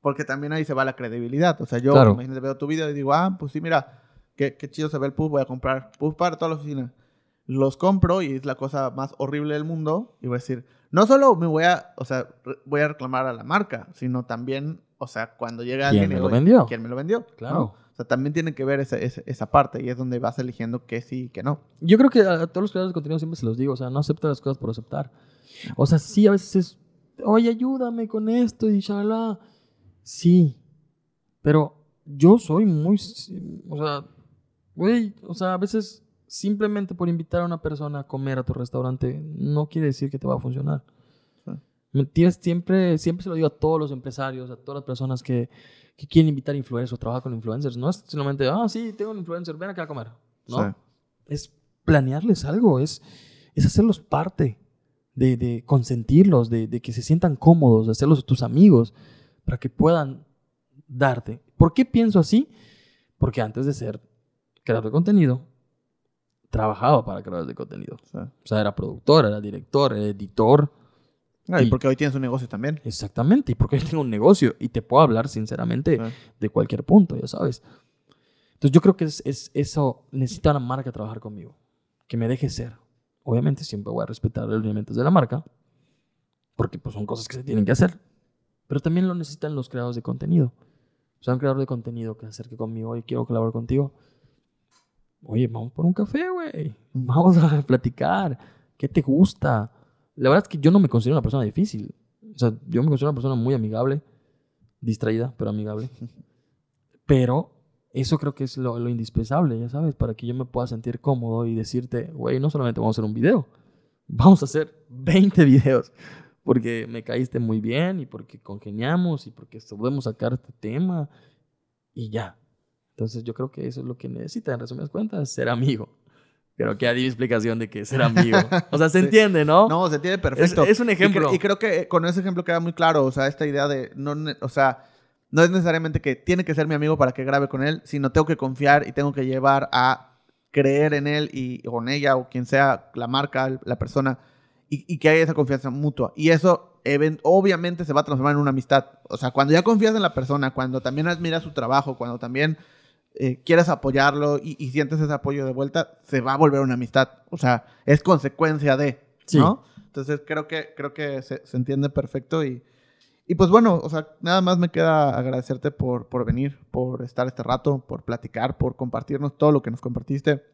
Porque también ahí se va la credibilidad. O sea, yo Claro. imagínate, veo tu video y digo, ah, pues sí, mira, qué, qué chido se ve el puff, voy a comprar puff para toda la oficina. Los compro y es la cosa más horrible del mundo. Y voy a decir, no solo me voy a, o sea, voy a reclamar a la marca, sino también, o sea, cuando llega ¿Quién alguien y me lo vendió? ¿Quién me lo vendió? Claro. ¿no? O sea, también tiene que ver esa, esa, esa parte y es donde vas eligiendo que sí y que no. Yo creo que a todos los creadores de contenido siempre se los digo, o sea, no acepta las cosas por aceptar. O sea, sí, a veces es, oye, ayúdame con esto y shalala. Sí, pero yo soy muy, o sea, güey, o sea, a veces simplemente por invitar a una persona a comer a tu restaurante no quiere decir que te va a funcionar. Sí. ¿Me entiendes? Siempre, siempre se lo digo a todos los empresarios, a todas las personas que, que quieren invitar influencers o trabajan con influencers. No es simplemente, ah, sí, tengo un influencer, ven acá a comer. No, Sí. es planearles algo, es, es hacerlos parte, de, de consentirlos, de, de que se sientan cómodos, de hacerlos tus amigos, para que puedan darte. ¿Por qué pienso así? Porque antes de ser creador de contenido, trabajaba para creadores de contenido. Sí. O sea, era productor, era director, era editor. Ah, y Y- porque hoy tienes un negocio también. Exactamente, y porque yo tengo un negocio y te puedo hablar sinceramente Sí. de cualquier punto, ya sabes. Entonces yo creo que es, es- eso necesita una marca trabajar conmigo, que me deje ser. Obviamente siempre voy a respetar los lineamientos de la marca, porque pues son cosas que se tienen que hacer, pero también lo necesitan los creadores de contenido. O sea, un creador de contenido que se acerque conmigo, oye, quiero colaborar contigo. Oye, vamos por un café, güey. Vamos a [LAUGHS] platicar. ¿Qué te gusta? La verdad es que yo no me considero una persona difícil. O sea, yo me considero una persona muy amigable, distraída, pero amigable. [LAUGHS] Pero eso creo que es lo, lo indispensable, ya sabes, para que yo me pueda sentir cómodo y decirte, güey, no solamente vamos a hacer un video, vamos a hacer 20 videos, porque me caíste muy bien y porque congeniamos y porque podemos sacar este tema y ya. Entonces yo creo que eso es lo que necesita, en resumidas cuentas, ser amigo. Creo que mi explicación de que ser amigo. O sea, se [LAUGHS] Sí. entiende, ¿no? No, se tiene perfecto. Es- es un Y ejemplo. Y, creo que con ese ejemplo queda muy claro, o sea, esta idea de, no, o sea, no es necesariamente que tiene que ser mi amigo para que grabe con él, sino tengo que confiar y tengo que llevar a creer en él y en ella o quien sea la marca, la persona, y, y que haya esa confianza mutua. Y eso obviamente se va a transformar en una amistad. O sea, cuando ya confías en la persona, cuando también admiras su trabajo, cuando también eh, quieres apoyarlo y, y sientes ese apoyo de vuelta, se va a volver una amistad. O sea, es consecuencia de, Sí. ¿no? Entonces creo que, creo que se, se entiende perfecto y, y pues bueno, o sea, nada más me queda agradecerte por, por venir, por estar este rato, por platicar, por compartirnos todo lo que nos compartiste.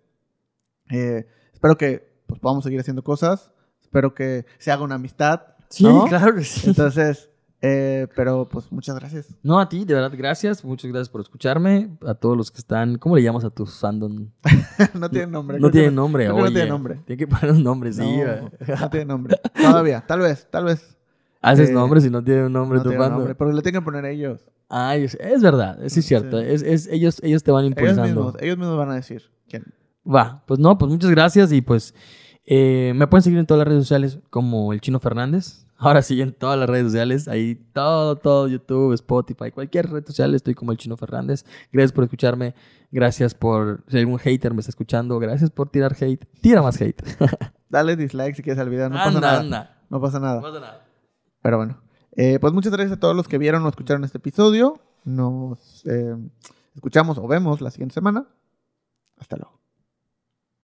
Eh, espero que pues, podamos seguir haciendo cosas, espero que se haga una amistad. Sí, ¿no? claro que sí. Entonces, eh, pero pues muchas gracias. No, a ti, de verdad, gracias. Muchas gracias por escucharme. A todos los que están. ¿Cómo le llamas a tus fandom? [LAUGHS] no tiene nombre. No tiene nombre, oye. no tiene nombre. Tiene que poner un nombre, sí. No, no tiene nombre. Todavía, tal vez, tal vez. Haces Eh, nombres y no tiene un nombre No tu tiene fandom. nombre, pero le tienen que poner ellos. Ay, es, es verdad, sí es cierto. Sí. Es, es- ellos, ellos te van Ellos impulsando. mismos, ellos mismos van a decir quién. Va, pues no, pues muchas gracias y pues eh, me pueden seguir en todas las redes sociales como el Chino Fernández. Ahora sí, en todas las redes sociales, ahí todo, todo, YouTube, Spotify, cualquier red social estoy como el Chino Fernández. Gracias por escucharme, gracias por, si algún hater me está escuchando, gracias por tirar hate. Tira más hate. [LAUGHS] Dale dislike si quieres al video, no pasa anda, nada. anda. No pasa nada. No pasa nada. Pero bueno, eh, pues muchas gracias a todos los que vieron o escucharon este episodio. Nos eh, escuchamos o vemos la siguiente semana. Hasta luego.